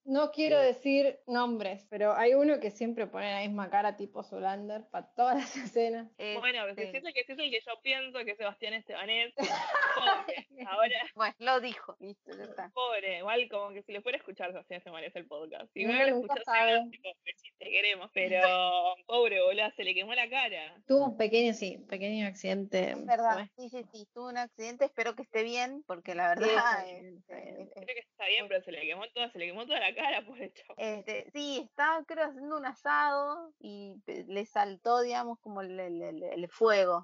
No quiero decir nombres, pero hay uno que siempre pone la misma cara tipo Zulander para todas las escenas. Bueno, Este, es el que es el que yo pienso que Sebastián Estebanés, pobre. Ahora, Bueno, lo dijo, listo, ya está. pobre, igual como que si le fuera a escuchar Sebastián Estebanés el podcast. Si Uno no lo tipo, sí, te queremos, pero pobre boludo, se le quemó la cara. Tuvo un pequeño, sí, pequeño accidente. Es verdad, sí, sí, sí, tuvo un accidente, espero que esté bien, porque la verdad, bien, está este, bien. Creo que está bien, pero se le quemó toda, se le quemó toda la cara, pobre chavo. Este, sí, estaba creo haciendo un asado y le saltó, digamos, como el, el- el- el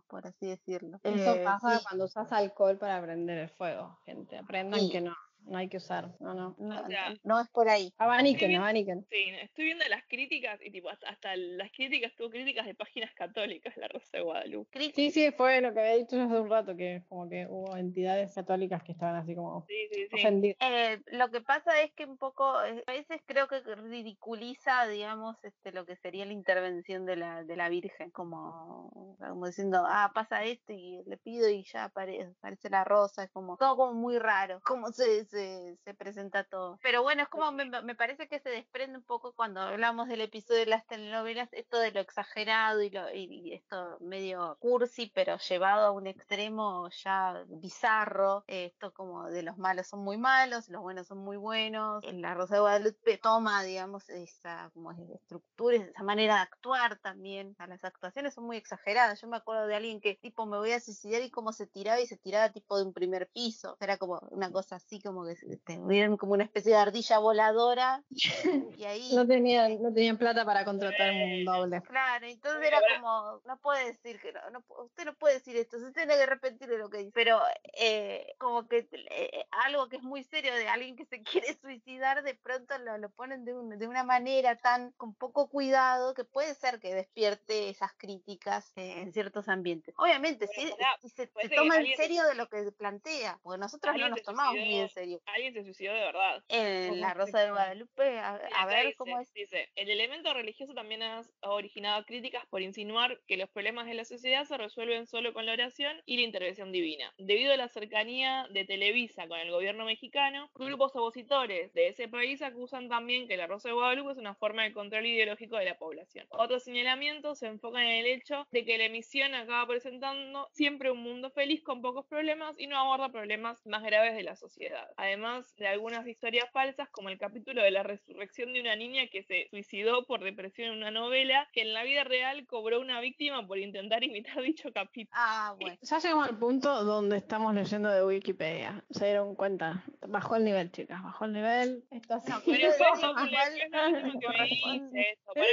fuego, por así decirlo. Eso Eh, pasa sí, cuando usas alcohol para prender el fuego, gente. Aprendan Sí. que no, no hay que usar. No, no. no, o sea, no- es por ahí. Abaniquen, abaniquen. Sí, estoy viendo las críticas y tipo hasta, hasta las críticas, tuvo críticas de páginas católicas, la Rosa de Guadalupe. Sí, sí, fue lo que había dicho yo hace un rato, que como que hubo entidades católicas que estaban así como Sí, sí, sí. ofendidas. Eh, lo que pasa es que un poco, eh, a veces creo que ridiculiza, digamos, este, lo que sería la intervención de la, de la Virgen, como, como diciendo, ah, pasa esto y le pido y ya apare- aparece la rosa, es como todo como muy raro, como se, se, se presenta todo. Pero bueno, es como me, me parece que se desprende un poco cuando hablamos del episodio de las telenovelas, esto de lo exagerado y, lo, y, y esto medio cursi, pero llevado a un extremo ya bizarro. Esto como de los malos son muy malos, los buenos son muy buenos. En la Rosa de Guadalupe toma, digamos, esa como estructura, esa manera de actuar también. O sea, las actuaciones son muy exageradas. Yo me acuerdo de alguien que tipo me voy a suicidar y cómo se tiraba y se tiraba tipo de un primer piso. Era como una cosa así como que se- tuvieron como una especie de ardilla voladora y ahí No tenían, no tenían plata para contratar un doble. Claro, entonces era como, no puede decir que no, no usted no puede decir esto, usted tiene que repetir lo que dice, pero eh, como que eh, algo que es muy serio de alguien que se quiere suicidar, de pronto lo, lo ponen de, un- de una manera tan con poco cuidado que puede ser que despierte esas críticas eh, en ciertos ambientes. Obviamente, si, si se, se que toma en se serio de lo que plantea, porque nosotros no nos se tomamos muy en suicidó. Alguien se suicidó de verdad. En ¿Cómo La Rosa de? Guadalupe, a, ver dice, cómo es. dice, el elemento religioso también ha ha originado críticas por insinuar que los problemas de la sociedad se resuelven solo con la oración y la intervención divina. Debido a la cercanía de Televisa con el gobierno mexicano, grupos opositores de ese país acusan también que la Rosa de Guadalupe es una forma de control ideológico de la población. Otros señalamientos se enfocan en el hecho de que la emisión acaba presentando siempre un mundo feliz con pocos problemas y no aborda problemas más graves de la sociedad. Además de algunas historias falsas, como el capítulo de la resurrección de una niña que se suicidó por depresión en una novela, que en la vida real cobró una víctima por intentar imitar dicho capítulo. Ah, bueno. Ya llegamos al punto donde estamos leyendo de Wikipedia. Se dieron cuenta. Bajó el nivel, chicas. Bajó el nivel. Esto. No, Pero eso es lo que- es lo último que me corresponde. dice esto. Pará,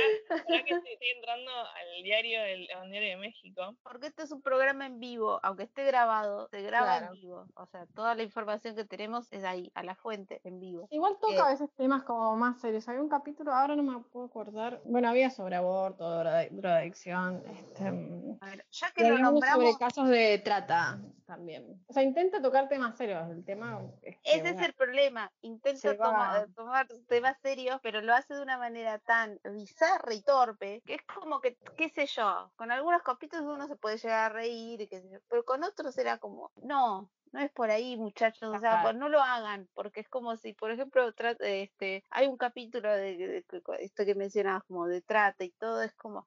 pará que estoy, estoy entrando al diario, del, al diario de México. Porque este es un programa en vivo, aunque esté grabado, se graba Claro. en vivo. O sea, toda la información que tenemos es ahí, a la fuente, en vivo. Igual toca Eh, a veces temas como más serios. Había un capítulo, ahora no me puedo acordar. Bueno, había sobre aborto, droga- drogadicción. Este, mm, A ver, ya que lo uno sobre nombramos, casos de trata también. O sea, intenta tocar temas serios. El tema es que, ese es el problema. Intenta se toma- va- tomar temas serios, pero lo hace de una manera tan bizarra y torpe, que es como que, qué sé yo, con algunos capítulos uno se puede llegar a reír, y qué sé yo, pero con otros era como, no. No es por ahí, muchachos, o sea, pues no lo hagan, porque es como si, por ejemplo, este, hay un capítulo de, de- de- esto que mencionabas, como de trata y todo, es como,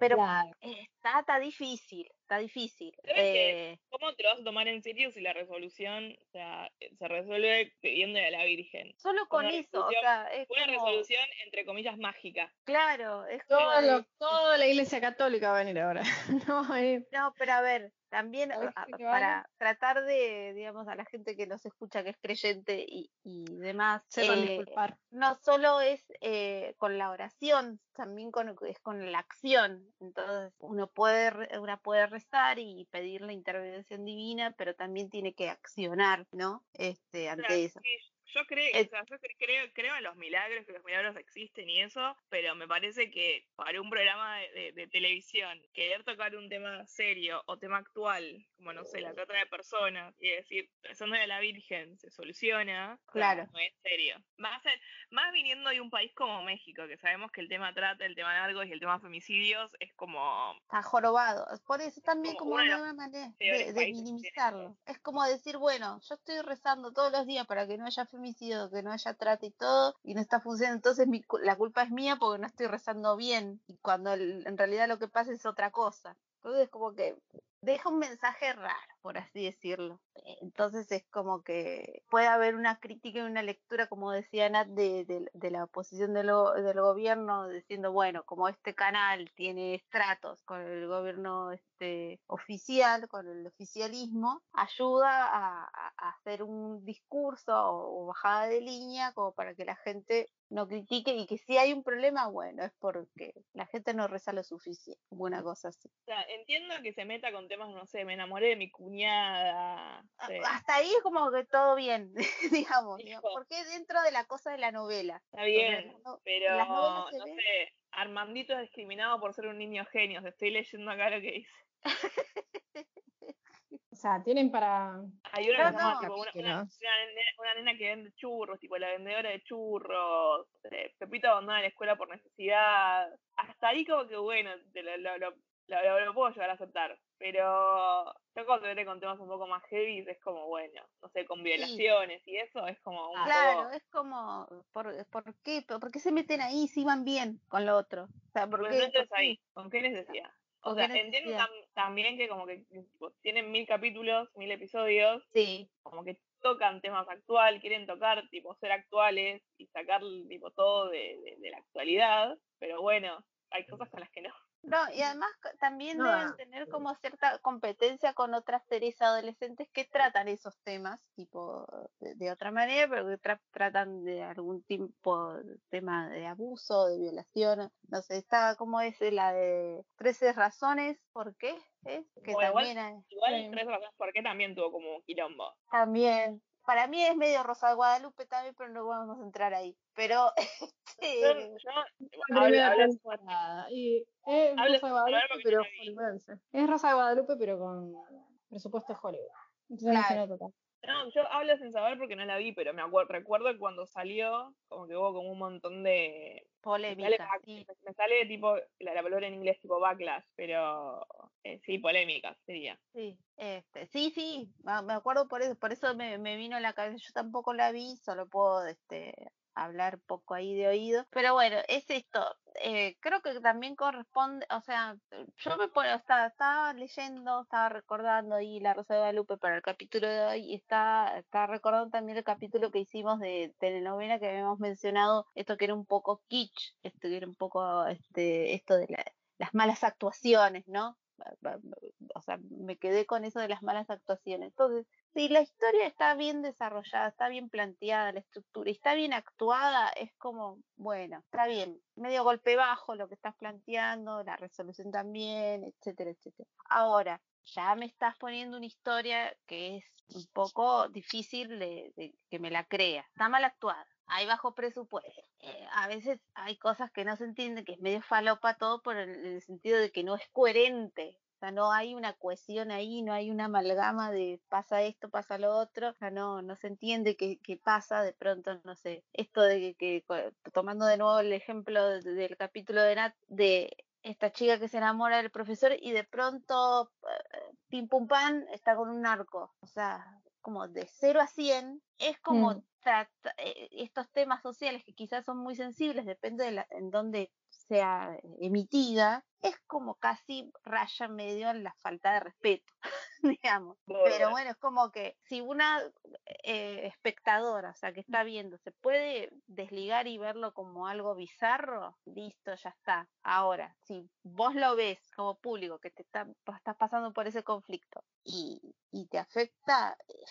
pero claro. está, está difícil, está difícil. Eh, ¿Cómo te lo vas a tomar en serio si la resolución o sea, se resuelve pidiéndole a la Virgen? solo con Una eso, o resolución- sea, es Una como, resolución entre comillas mágica. claro, es como Todo de- lo- toda la iglesia católica va a venir ahora. no venir. No, pero a ver, también ¿Sabes a- qué te para tratar de, digamos, a la gente que nos escucha, que es creyente y, y demás, eh, disculpar. no solo es eh, con la oración, también con, es con la acción. Entonces, uno puede, una puede rezar y pedir la intervención divina, pero también tiene que accionar, ¿no? Este, ante eso. sí, yo creo, Eh, o sea, yo cre- creo, creo en los milagros, que los milagros existen y eso, pero me parece que para un programa de, de- de televisión, querer tocar un tema serio o tema actual, como no sé, la trata de personas, y decir, rezando a la Virgen, se soluciona, Claro. no es serio. Más, más viniendo de un país como México, que sabemos que el tema trata, el tema narcos y el tema femicidios es como Está jorobado. Por eso también como como de una nueva manera de, de minimizarlo. Es como decir, bueno, yo estoy rezando todos los días para que no haya que no haya trata y todo, y no está funcionando, entonces mi la culpa es mía porque no estoy rezando bien, y cuando en realidad lo que pasa es otra cosa. Entonces como que deja un mensaje raro, por así decirlo. Eh, Entonces es como que puede haber una crítica y una lectura, como decía Nat, de, de- de la oposición del, go- del gobierno, diciendo, bueno, como este canal tiene estratos con el gobierno este, oficial, con el oficialismo, ayuda a, hacer un discurso o, o bajada de línea como para que la gente no critique y que si hay un problema, bueno, es porque la gente no reza lo suficiente, una cosa así. O sea, entiendo que se meta con temas, no sé, me enamoré de mi cuñada. Sí, Hasta ahí es como que todo bien, digamos, porque dentro de la cosa de la novela. está bien, no- pero no sé, Armandito es discriminado por ser un niño genio. Te estoy leyendo acá lo que dice. O sea, tienen para. Hay una, No, tipo, una, una- Capítulos. una nena, una nena que vende churros, tipo la vendedora de churros. eh, Pepito abandona la escuela por necesidad. Hasta ahí como que bueno, te lo, lo- lo- lo, lo- lo puedo llegar a aceptar. Pero yo cuando viene con temas un poco más heavy es como, bueno, no sé, con violaciones y eso es como un Claro, poco... es como, ¿por, por qué? ¿Por qué se meten ahí si van bien con lo otro? O sea, ¿por Pues qué? no por ahí. ¿Con qué necesidad? O ¿Con sea, entiendo tam- también que como que tienen mil capítulos, mil episodios, Sí, como que tocan temas actual, quieren tocar, tipo, ser actuales y sacar, tipo, todo de, de- de la actualidad, pero bueno, hay cosas con las que no. No, y además también No, deben ah, tener como cierta competencia con otras series adolescentes que tratan esos temas, tipo de, de otra manera, pero que tra- tratan de algún tipo de tema de abuso, de violación. No sé, está como es la de 13 razones, ¿por qué? ¿Es? Que igual- también hay- Igual, Sí. tres razones por qué también tuvo como un quilombo. También. Para mí es medio Rosa de Guadalupe también, pero no vamos a entrar ahí. Pero este, temporada. Y es Rosa de Guadalupe, pero no hollywoodense. Es Rosa de Guadalupe, pero con presupuesto de Hollywood. Entonces, Claro. no total. No, yo hablo sin saber porque no la vi, pero me acuerdo, recuerdo que cuando salió, como que hubo como un montón de... Me sale, polémica. sí. me sale tipo, la, la palabra en inglés tipo backlash, pero eh, sí, polémicas sería. Sí, este, sí, sí, me acuerdo por eso, por eso me, me vino a la cabeza, yo tampoco la vi, solo puedo este, hablar poco ahí de oído, pero bueno, es esto, eh, creo que también corresponde, o sea, yo me pongo, estaba, estaba leyendo, estaba recordando ahí La Rosa de Guadalupe para el capítulo de hoy, y está, estaba recordando también el capítulo que hicimos de telenovela que habíamos mencionado, esto que era un poco kitsch, esto que era un poco, este, esto de la- las malas actuaciones, ¿no? O sea, me quedé con eso de las malas actuaciones. Entonces, si la historia está bien desarrollada, está bien planteada la estructura y está bien actuada, es como, bueno, está bien, medio golpe bajo lo que estás planteando, la resolución también, etcétera, etcétera. Ahora, ya me estás poniendo una historia que es un poco difícil de que me la crea. Está mal actuada. Hay bajo presupuesto. Eh, a veces hay cosas que no se entienden, que es medio falopa todo por el, en el sentido de que no es coherente. O sea, no hay una cohesión ahí, no hay una amalgama de pasa esto, pasa lo otro. O sea, no, no se entiende qué, qué pasa. De pronto, no sé, esto de que, tomando de nuevo el ejemplo de- del capítulo de Nat, de esta chica que se enamora del profesor y de pronto, eh, pim pum pan, está con un narco. O sea, como de 0 a 100, es como. Trata- eh, estos temas sociales que quizás son muy sensibles, depende de la, en dónde sea emitida, es como casi raya medio en la falta de respeto, digamos. Pero bueno, es como que si una eh, espectadora, o sea, que está viendo, se puede desligar y verlo como algo bizarro, listo, ya está. Ahora, si vos lo ves como público, que te está, estás pasando por ese conflicto y, y te afecta, eh,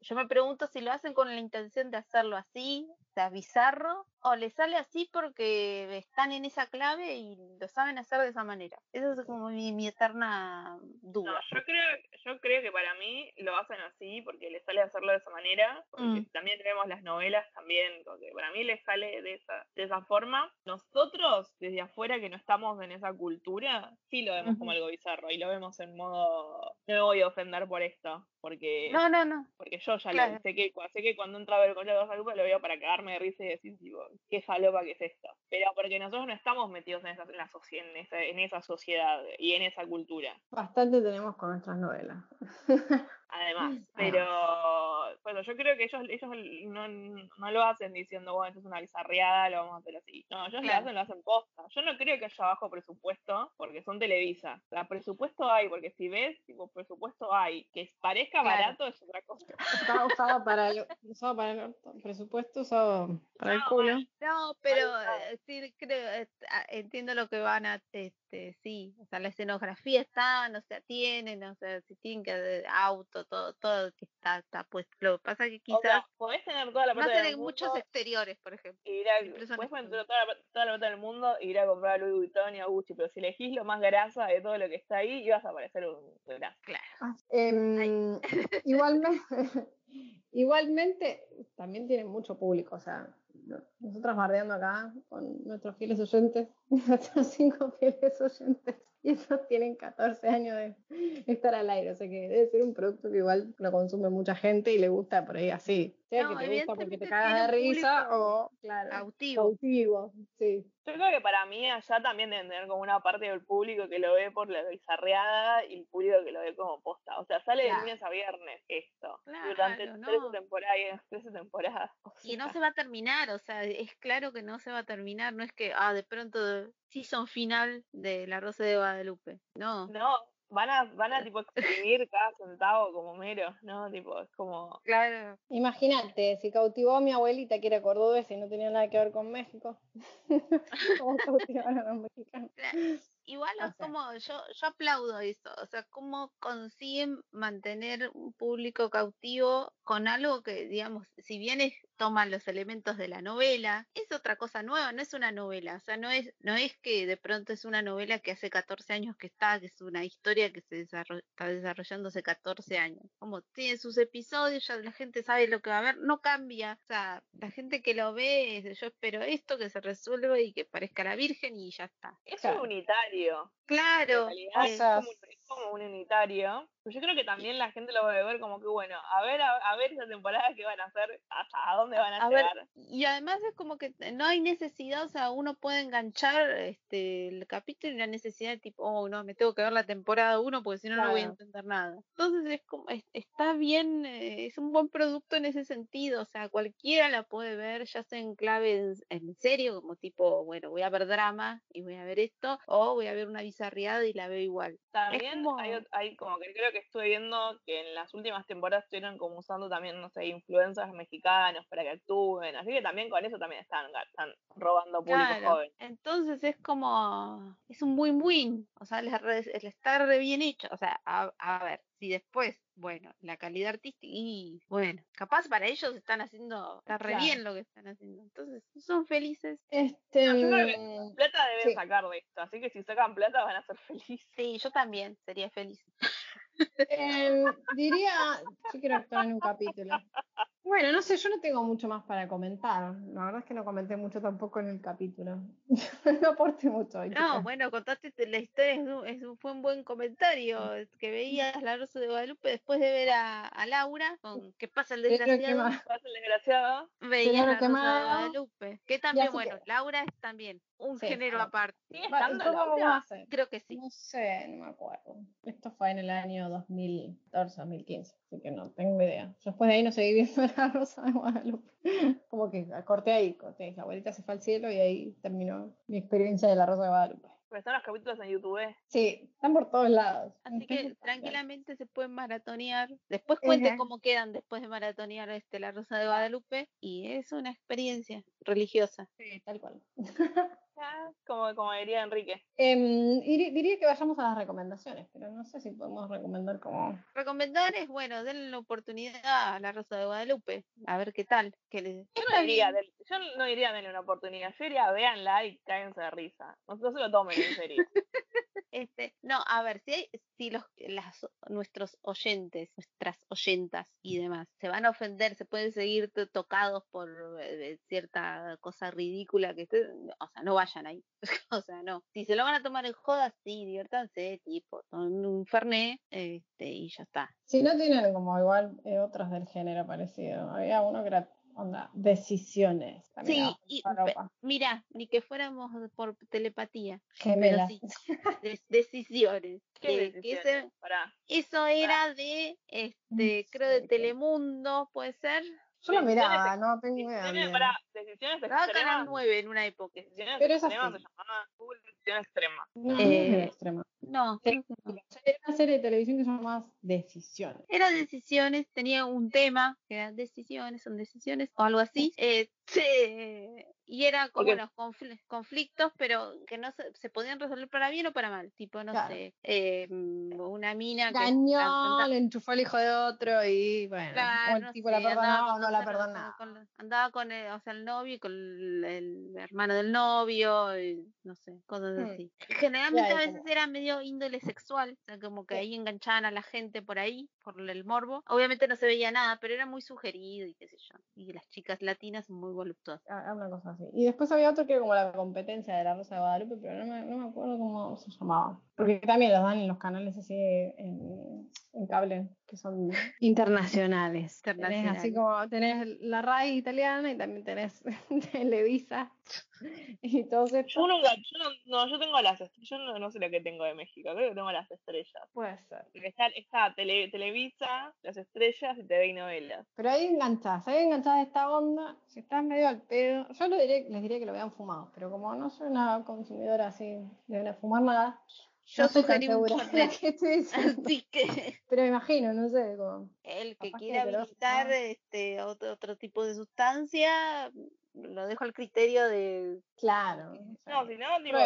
Yo me pregunto si lo hacen con la intención de hacerlo así, sea, bizarro, o le sale así porque están en esa clave y lo saben hacer de esa manera. Esa es como mi, mi eterna No, duda. yo creo, yo creo que para mí lo hacen así porque les sale hacerlo de esa manera, porque Mm. también tenemos las novelas también, porque para mí les sale de esa, de esa forma. Nosotros, desde afuera que no estamos en esa cultura, sí lo vemos como Ujú. algo bizarro y lo vemos en modo, no me voy a ofender por esto, porque, No, no, no. porque yo ya claro. lo sé que, sé que cuando entra a ver con la lo veo para cagarme de risa y decir, tipo, qué falopa que es esto. Pero porque nosotros no estamos metidos en esa, en la en esa, en esa sociedad y en esa cultura. Bastante tenemos con nuestras novelas. Además, Ah. pero bueno, yo creo que ellos, ellos no, no lo hacen diciendo, bueno, esto es una bizarreada, lo vamos a hacer así. No, ellos lo hacen, lo hacen posta. Yo no creo que haya bajo presupuesto, porque son Televisa. O sea, presupuesto hay, porque si ves, tipo, presupuesto hay. Que parezca Claro. barato es otra cosa. Estaba usado para el, usado para el orto, presupuesto, usado para el No, culo. No, pero eh, sí creo, eh, ah, entiendo lo que van a, este, sí, o sea, la escenografía está, no se tienen, o sea, si tienen que auto, todo, todo que está, está puesto. Lo que pasa que O quizás sea, podés tener toda la no plata del en mundo muchos exteriores, por ejemplo. ir a, podés estudios. tener toda la, toda la plata del mundo e ir a comprar a Louis Vuitton y a Gucci, pero si elegís lo más grasa de todo lo que está ahí, ibas a parecer un grasa. Claro. Em, igualmente, igualmente, también tienen mucho público, o sea, no- nosotras bardeando acá con nuestros fieles oyentes, nuestros cinco fieles oyentes, y esos tienen 14 años de estar al aire, o sea que debe ser un producto que igual lo consume mucha gente y le gusta por ahí así. Sea No, que te gusta porque te cagas de risa o, claro, Cautivo. cautivo, sí. Yo creo que para mí allá también deben tener como una parte del público que lo ve por la bizarreada y el público que lo ve como posta. O sea, sale de lunes a viernes esto. Claro, durante no. 13 temporadas. 13 temporadas. O Y no se va a terminar, o sea, es claro que no se va a terminar, no es que, ah, de pronto, season final de La Rosa de Guadalupe. No, No, van a, van a tipo exprimir cada centavo como mero, ¿no? Tipo, es como. claro. Imagínate, si cautivó a mi abuelita que era cordobesa y no tenía nada que ver con México, ¿cómo cautivaron a los mexicanos? Igual O es sea. como, yo, yo aplaudo eso, o sea, cómo consiguen mantener un público cautivo con algo que, digamos, si bien es, toman los elementos de la novela, es otra cosa nueva, no es una novela, o sea, no es, no es que de pronto es una novela que hace 14 años que está, que es una historia que se desarro- está desarrollando hace 14 años, como tiene sus episodios, ya la gente sabe lo que va a ver, no cambia, o sea, la gente que lo ve, es, yo espero esto, que se resuelva y que parezca la Virgen y ya está. Es Claro. unitario. Claro, realidad es, como, un- es como un unitario. Pero yo creo que también la gente lo va a ver como que, bueno, a ver, a, a ver esa temporada que van a hacer, hasta a dónde van a, A ver, llegar. y además es como que no hay necesidad, o sea, uno puede enganchar este el capítulo y la necesidad de tipo, oh, no, me tengo que ver la temporada 1 porque si no, no voy a entender nada. Entonces es como, es- está bien, eh, es un buen producto en ese sentido, o sea, cualquiera la puede ver, ya sea en clave en, en serio, como tipo, bueno, voy a ver drama y voy a ver esto, o voy a ver una bizarriada y la veo igual. También hay, hay como que creo que estuve viendo que en las últimas temporadas estuvieron como usando también, no sé, influencers mexicanos para que actúen. Así que también con eso también están, están robando público Claro, joven. entonces es como, es un win-win, o sea, re- el está re bien hecho, o sea, a, a ver, si después, bueno, la calidad artística, y bueno, capaz para ellos están haciendo, está re Claro. bien lo que están haciendo, entonces son felices. Este, No, yo creo que mm, Plata deben Sí. sacar de esto, así que si sacan plata van a ser felices. Sí, yo también sería feliz. Em, diría, yo quiero actuar en un capítulo. Bueno, no sé, yo no tengo mucho más para comentar. La verdad es que no comenté mucho tampoco en el capítulo. no aporté mucho. hoy, No, bueno, contaste te- la historia, es un- es un- fue un buen comentario, que veías La Rosa de Guadalupe después de ver a, a Laura, con ¿Qué pasa el qué desgraciado? más. Pasa el desgraciado. Veías La Rosa de Quemada. Guadalupe, que también, bueno, que- Laura es también un Sí, género sí. aparte. ¿Sigue Va, estando ¿cómo? Creo que sí. No sé, no me acuerdo. Esto fue en el año 2014, 2015, así que no tengo idea. Yo después de ahí no seguí viendo la Rosa de Guadalupe. Como que corté ahí, corté. La abuelita se fue al cielo y ahí terminó mi experiencia de la Rosa de Guadalupe. Pero están los capítulos en YouTube. Sí, están por todos lados. Así que tranquilamente se pueden maratonear. Después cuente Ajá. cómo quedan después de maratonear este La Rosa de Guadalupe. Y es una experiencia religiosa. Sí, tal cual. Ah, Como, como diría Enrique. Em, diría que vayamos a las recomendaciones, pero no sé si podemos recomendar como... Recomendar es, bueno, denle la oportunidad a La Rosa de Guadalupe. A ver qué tal. Que les... Yo no diría, yo no diría denle una oportunidad. Yo diría véanla y cáense de risa. No, no se lo tomen en serio. Este, no, a ver, si, hay, si los, las, nuestros oyentes, nuestras oyentas y demás se van a ofender, se pueden seguir to- tocados por eh, cierta cosa ridícula que esté, o sea, no vayan ahí. o sea, no. Si se lo van a tomar en joda, sí, diviértanse, tipo, un fernet, este, y ya está. Si no tienen como igual eh, otros del género parecido. Había uno que era onda, decisiones. también Sí, era y, mira, ni que fuéramos por telepatía, Gemelas. sí, decisiones. ¿Qué que- que decisiones? ese- Pará. eso era de, este, creo de. Telemundo, puede ser. Yo lo miraba, ex- no tengo idea. Bien. pará, decisiones Daba Canal extremas. 9 en una época. Decisiones Pero extremas se llamaba Google Decisión Extrema. No, no Eh, extrema. Era una serie de televisión que se llamaba Decisiones. Era decisiones, tenía un tema, que eran decisiones, son decisiones, o algo así. Eh, sí, y era como los confl- conflictos, pero que no se, se podían resolver para bien o para mal. Tipo, no Claro. sé, eh, mm, una mina que Engañó, anda- le enchufó el hijo de otro y bueno, Claro, o el no tipo sé, la perdonaba o no la perdonaba. andaba con el, o sea, el novio y con el, el hermano del novio, y no sé, cosas Hmm. así. Generalmente a veces como- era medio índole sexual, o sea, como que Sí. ahí enganchaban a la gente por ahí, por el morbo. Obviamente no se veía nada, pero era muy sugerido y qué sé yo. Y las chicas latinas muy voluptuosas. Ah, ah, Una cosa así. Y después había otro que era como la competencia de la Rosa de Guadalupe, pero no me, no me acuerdo cómo se llamaba. Porque también los dan en los canales así en en cable que son internacionales. Tenés así Internacionales. como tenés la RAI italiana y también tenés Televisa y todos estos. Yo nunca, yo no, no, yo tengo las estrellas, yo no, no sé lo que tengo de México, creo que tengo las estrellas. Puede ser. Porque está, está Tele- Televisa, las estrellas y TV y novelas. Pero ahí enganchás, ahí enganchás esta onda, si estás medio al pedo, yo lo diré, les diría que lo vean fumados, pero como no soy una consumidora así de no fumar nada, Yo no sugerí un que. Así que Pero me imagino, no sé, como... el que quiera habilitar este otro, otro tipo de sustancia, lo dejo al criterio de Claro. No, si no, tipo,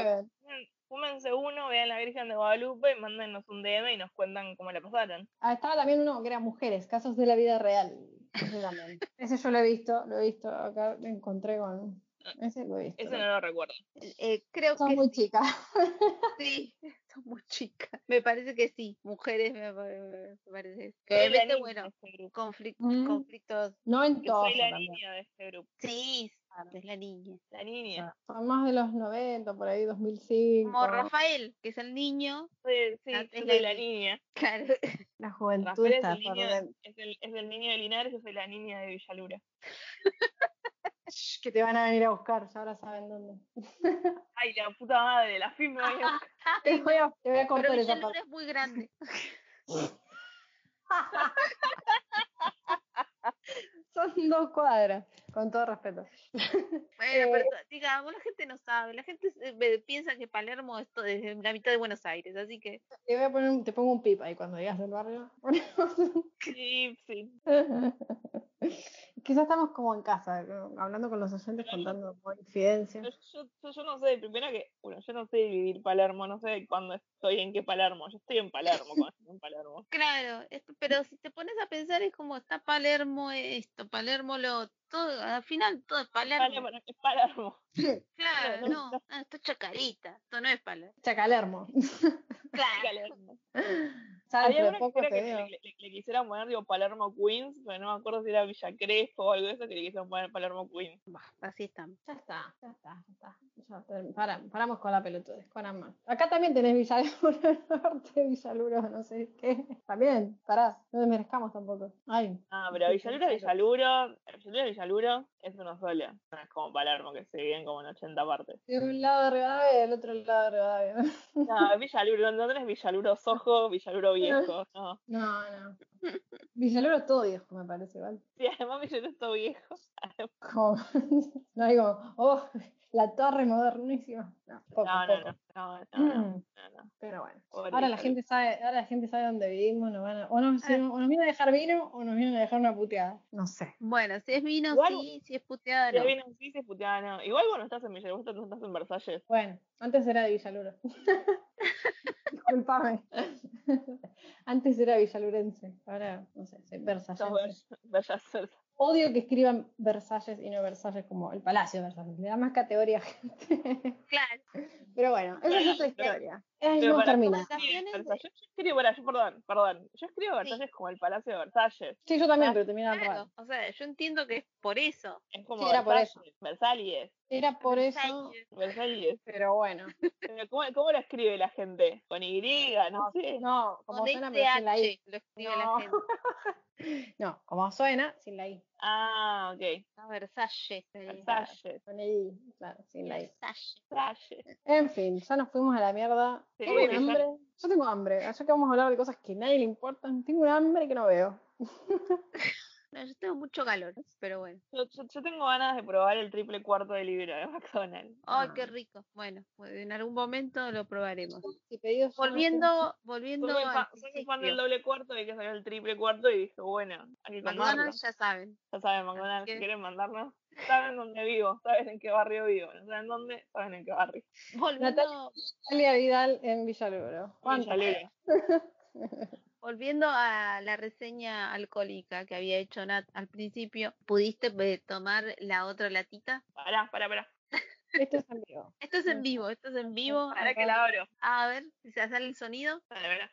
fúmense uno, vean la Virgen de Guadalupe y mándennos un DM y nos cuentan cómo la pasaron. Ah, estaba también uno que era mujeres, casos de la vida real. Ese. Ese yo lo he visto, lo he visto, acá me encontré con... Ese lo he visto. Eso no lo recuerdo. eh, creo Son que muy chicas. sí, son muy chicas. Me parece que sí, mujeres me, pa- me parece. Que Soy obviamente, bueno, este grupo. conflic- Mm. conflictos. No en todos. soy la también. niña de este grupo. Sí, es la niña. La niña. Son más de los 90, por ahí 2005. Como Rafael, que es el niño. Soy- sí, Ah, yo es soy la la niña. niña. Claro. La juventud Rafael es está el, niño, es, el, es el niño de Linares, yo soy la niña de Villalura. Shh, Que te van a venir a buscar, ya ahora saben dónde. Ay, la puta madre, la fin me voy a Te voy a, te voy a cortar Pero esa parte. es muy grande. Son dos cuadras, con todo respeto. Bueno, Eh, pero to- digamos, la gente no sabe. La gente piensa que Palermo es es la mitad de Buenos Aires, así que. Te voy a poner, un- te pongo un pip ahí cuando digas del barrio. Sí, sí. Quizás estamos como en casa, ¿no? hablando con los oyentes, contando infidencias. Yo, yo, yo no sé, primero que, bueno, yo no sé dividir Palermo, no sé cuándo estoy en qué Palermo. Yo estoy en Palermo cuando estoy en Palermo. Claro, esto- pero si te pones a pensar es como está Palermo esto, Palermo lo todo, al final todo es Palermo. Palermo, es Palermo. Claro, no, no, ah, esto es Chacarita, esto no es Palermo. Chacalermo. Claro. Palermo. Había una poco que, le, le- le quisieran poner digo, Palermo Queens, pero no me acuerdo si era Villa Crespo o algo de eso, que le quisieran poner Palermo Queens. Bah, así estamos. Ya está, ya está, ya está. Ya para- paramos con la pelotudez, con. Acá también tenés Villaluro Norte, Villaluro, no sé qué. También, pará, no desmerezcamos tampoco. Ay, Ah, pero Villaluro es. Villaluro, Villaluro es Villaluro, es uno solo. No es como Palermo, que se dividen como en 80 partes. de un lado de Rivadavia y del otro lado de Rivadavia. No, Villaluro, no tenés Villaluro Sojo, Villaluro Viejo, no. No, no. Villaluro es todo viejo, me parece, ¿vale? Sí, además Villaluro es todo viejo. Como, no digo, oh, la torre modernísima. No, poco, No, no, poco. no, no, no, no, no, no. Pero bueno. Pobre Ahora la gente sabe, ahora la gente sabe dónde vivimos, nos van a, o, nos, si no- o nos vienen a dejar vino o nos vienen a dejar una puteada. No sé. Bueno, si es vino, Igual- sí, si es puteada, Si no. vino sí, se puteaba, no. Igual vos no estás en Villaluro, vos estás en Versalles. Bueno, antes era de Villaluro. Disculpame. Antes era villalurense, ahora no sé, versallense. Vers- Versalles. Odio que escriban Versalles y no Versalles como el Palacio de Versalles. Le da más categoría a gente. Claro. Pero bueno, esa es otra Pero- historia. Ahí Pero no para- termina. Yo escribo, yo, perdón, perdón. Yo escribo Versalles como el Palacio de Versalles. Sí, yo también, Ah, pero termina al Claro, o sea, yo entiendo que es por eso. Es como Sí, era por eso. Versalles. Era por eso, Versalles. Pero bueno. Pero ¿cómo, ¿Cómo lo escribe la gente? ¿Con Y? No sé. No, como suena, pero sin la I. Lo escribe No. la gente. No, como suena, sin la I. Ah, ok. A Versalles. Versalles. Con I, claro, sin la I. Versalles. Versalles. En fin, ya nos fuimos a la mierda. Sí, Tengo un hambre. Yo tengo hambre. Ya que vamos a hablar de cosas que a nadie le importan, tengo un hambre que no veo. No, yo tengo mucho calor, pero bueno. Yo, yo- yo tengo ganas de probar el triple cuarto de libro de McDonald's. Ay, Ah. qué rico. Bueno, pues en algún momento lo probaremos. No Volviendo, volviendo Soy fan, soy fan del doble cuarto y que salió el triple cuarto y dije, bueno, hay que. McDonald's ya saben. Ya saben, McDonald's, que- si quieren mandarnos, saben dónde vivo, saben en qué barrio vivo, no saben dónde, saben en qué barrio. Volviendo, Natalia Vidal en Villaluro. ¿Cuánto? Villaluro. volviendo a la reseña alcohólica que había hecho Nat al principio, ¿pudiste eh, tomar la otra latita? Pará, pará, pará. Esto es en vivo. Esto es en vivo, esto es en vivo. Pará que la abro. A ver si se sale el sonido. Pará, pará.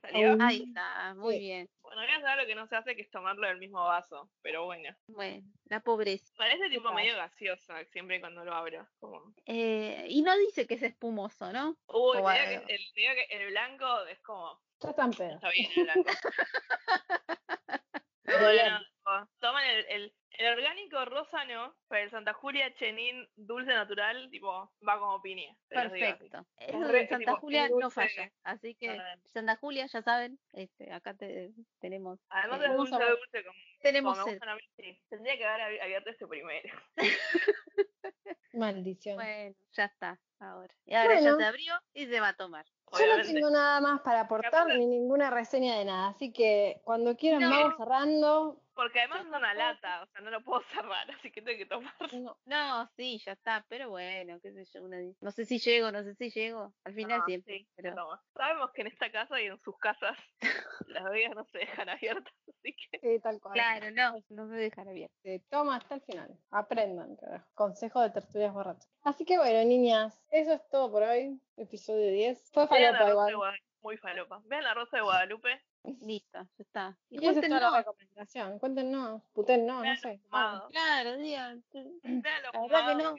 ¿Salió? Mm. Ahí está, muy Sí. bien. Bueno, voy a saber lo que no se hace, que es tomarlo del mismo vaso, pero bueno. Bueno, la pobreza. Parece tipo medio gaseosa siempre cuando lo abro. Como... Eh, y no dice que es espumoso, ¿no? Uy, te digo, Bueno. que el, te digo que el blanco es como Ya están pedos. Está bien el blanco. Toman el, el, el orgánico rosa no, pero el Santa Julia Chenin dulce natural, tipo, va como piña. Perfecto. Eso de Santa tipo, Julia no falla. Así que. Santa Julia, ya saben, este, acá te- tenemos. Además eh, a dulce, dulce, como, tenemos como me sed. gustan a mí. Sí. Tendría que haber abi- abierto este primero. Maldición. Bueno, ya está ahora. Y ahora ya se abrió y se va a tomar. Yo no tengo nada más para aportar ni ninguna reseña de nada, así que cuando quieran No. vamos cerrando. Porque además es una lata, o sea, no lo puedo cerrar, así que tengo que tomar. No. No, sí, ya está, pero bueno, qué sé yo, una no sé si llego, no sé si llego, al final No, siempre, sí, pero. Sabemos que en esta casa y en sus casas las bebidas no se dejan abiertas, así que Sí, tal cual. claro, no, no se dejan abierto. Se toma hasta el final. Aprendan, carajo. Consejo de tertulias borrachas. Así que bueno, niñas, eso es todo por hoy. Episodio 10. Fue falopa igual. Muy falopa. Vean la Rosa de Guadalupe, Listo, ya está. Y Y esa es toda la recomendación. Cuéntenos, puten, no, no sé. claro, digan, La verdad que no.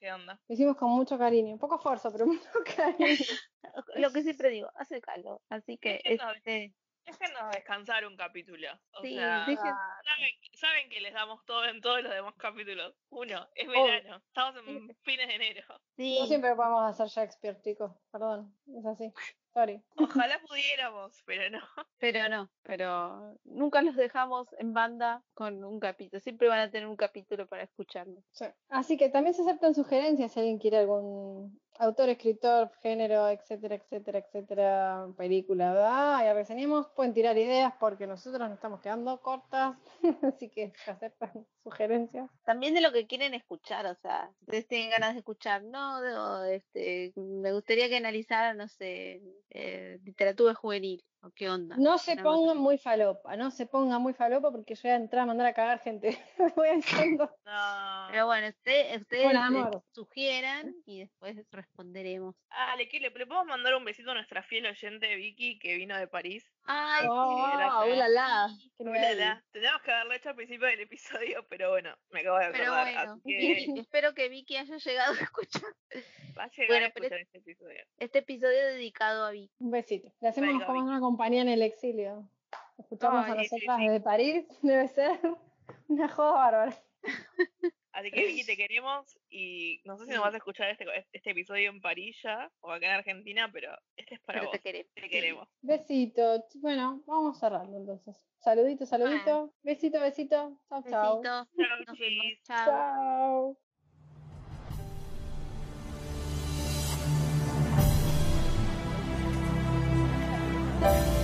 qué onda. Lo hicimos con mucho cariño. Un poco esfuerzo, pero mucho cariño. lo que siempre digo, hace calor, así que Déjenos- este, Déjenos descansar un capítulo. O sí, sea, dejen- saben, saben que les damos todo en todos los demás capítulos. Uno, es verano, estamos en fines de enero. sí, No siempre podemos hacer Shakespeare, chicos. Perdón, es así. Sorry. Ojalá pudiéramos, pero no. pero no, pero nunca los dejamos en banda con un capítulo, siempre van a tener un capítulo para escucharnos. Sí. Así que también se aceptan sugerencias si alguien quiere algún autor, escritor, género, etcétera, etcétera, etcétera, película, ¿verdad? Ya reseñemos, pueden tirar ideas porque nosotros nos estamos quedando cortas, así que aceptan sugerencias. También de lo que quieren escuchar, o sea, ustedes tienen ganas de escuchar, no, de- o, este, me gustaría que analizaran, no sé, eh, literatura juvenil, o qué onda. No se así. muy falopa, no se pongan muy falopa porque yo voy a entrar a mandar a cagar gente. voy diciendo. No. Pero bueno, usted- ustedes sugieran y después responderemos. Ah, le, que le, le podemos mandar un besito a nuestra fiel oyente Vicky que vino de París. Ay, Oh, gracias. ulala, qué nivel. Ulala. Teníamos que haberlo hecho al principio del episodio, pero bueno, me acabo de pero acordar. bueno, así que espero que Vicky haya llegado a escuchar va a llegar Bueno, a pero escuchar este episodio. este episodio dedicado a Vicky. Un besito. Le hacemos Venga, como Vicky. una compañía en el exilio. Escuchamos a Ay, sí, nosotras sí. desde París, debe ser una joda bárbara. Así que Vicky, te queremos y no sé si nos vas a escuchar este, este episodio en Parilla o acá en Argentina, pero este es para vos. Te, queremos. te queremos. Besito. Bueno, vamos cerrando entonces. Saludito, saludito. Besito, besito. Chao, chao. Chao, chao. Chao.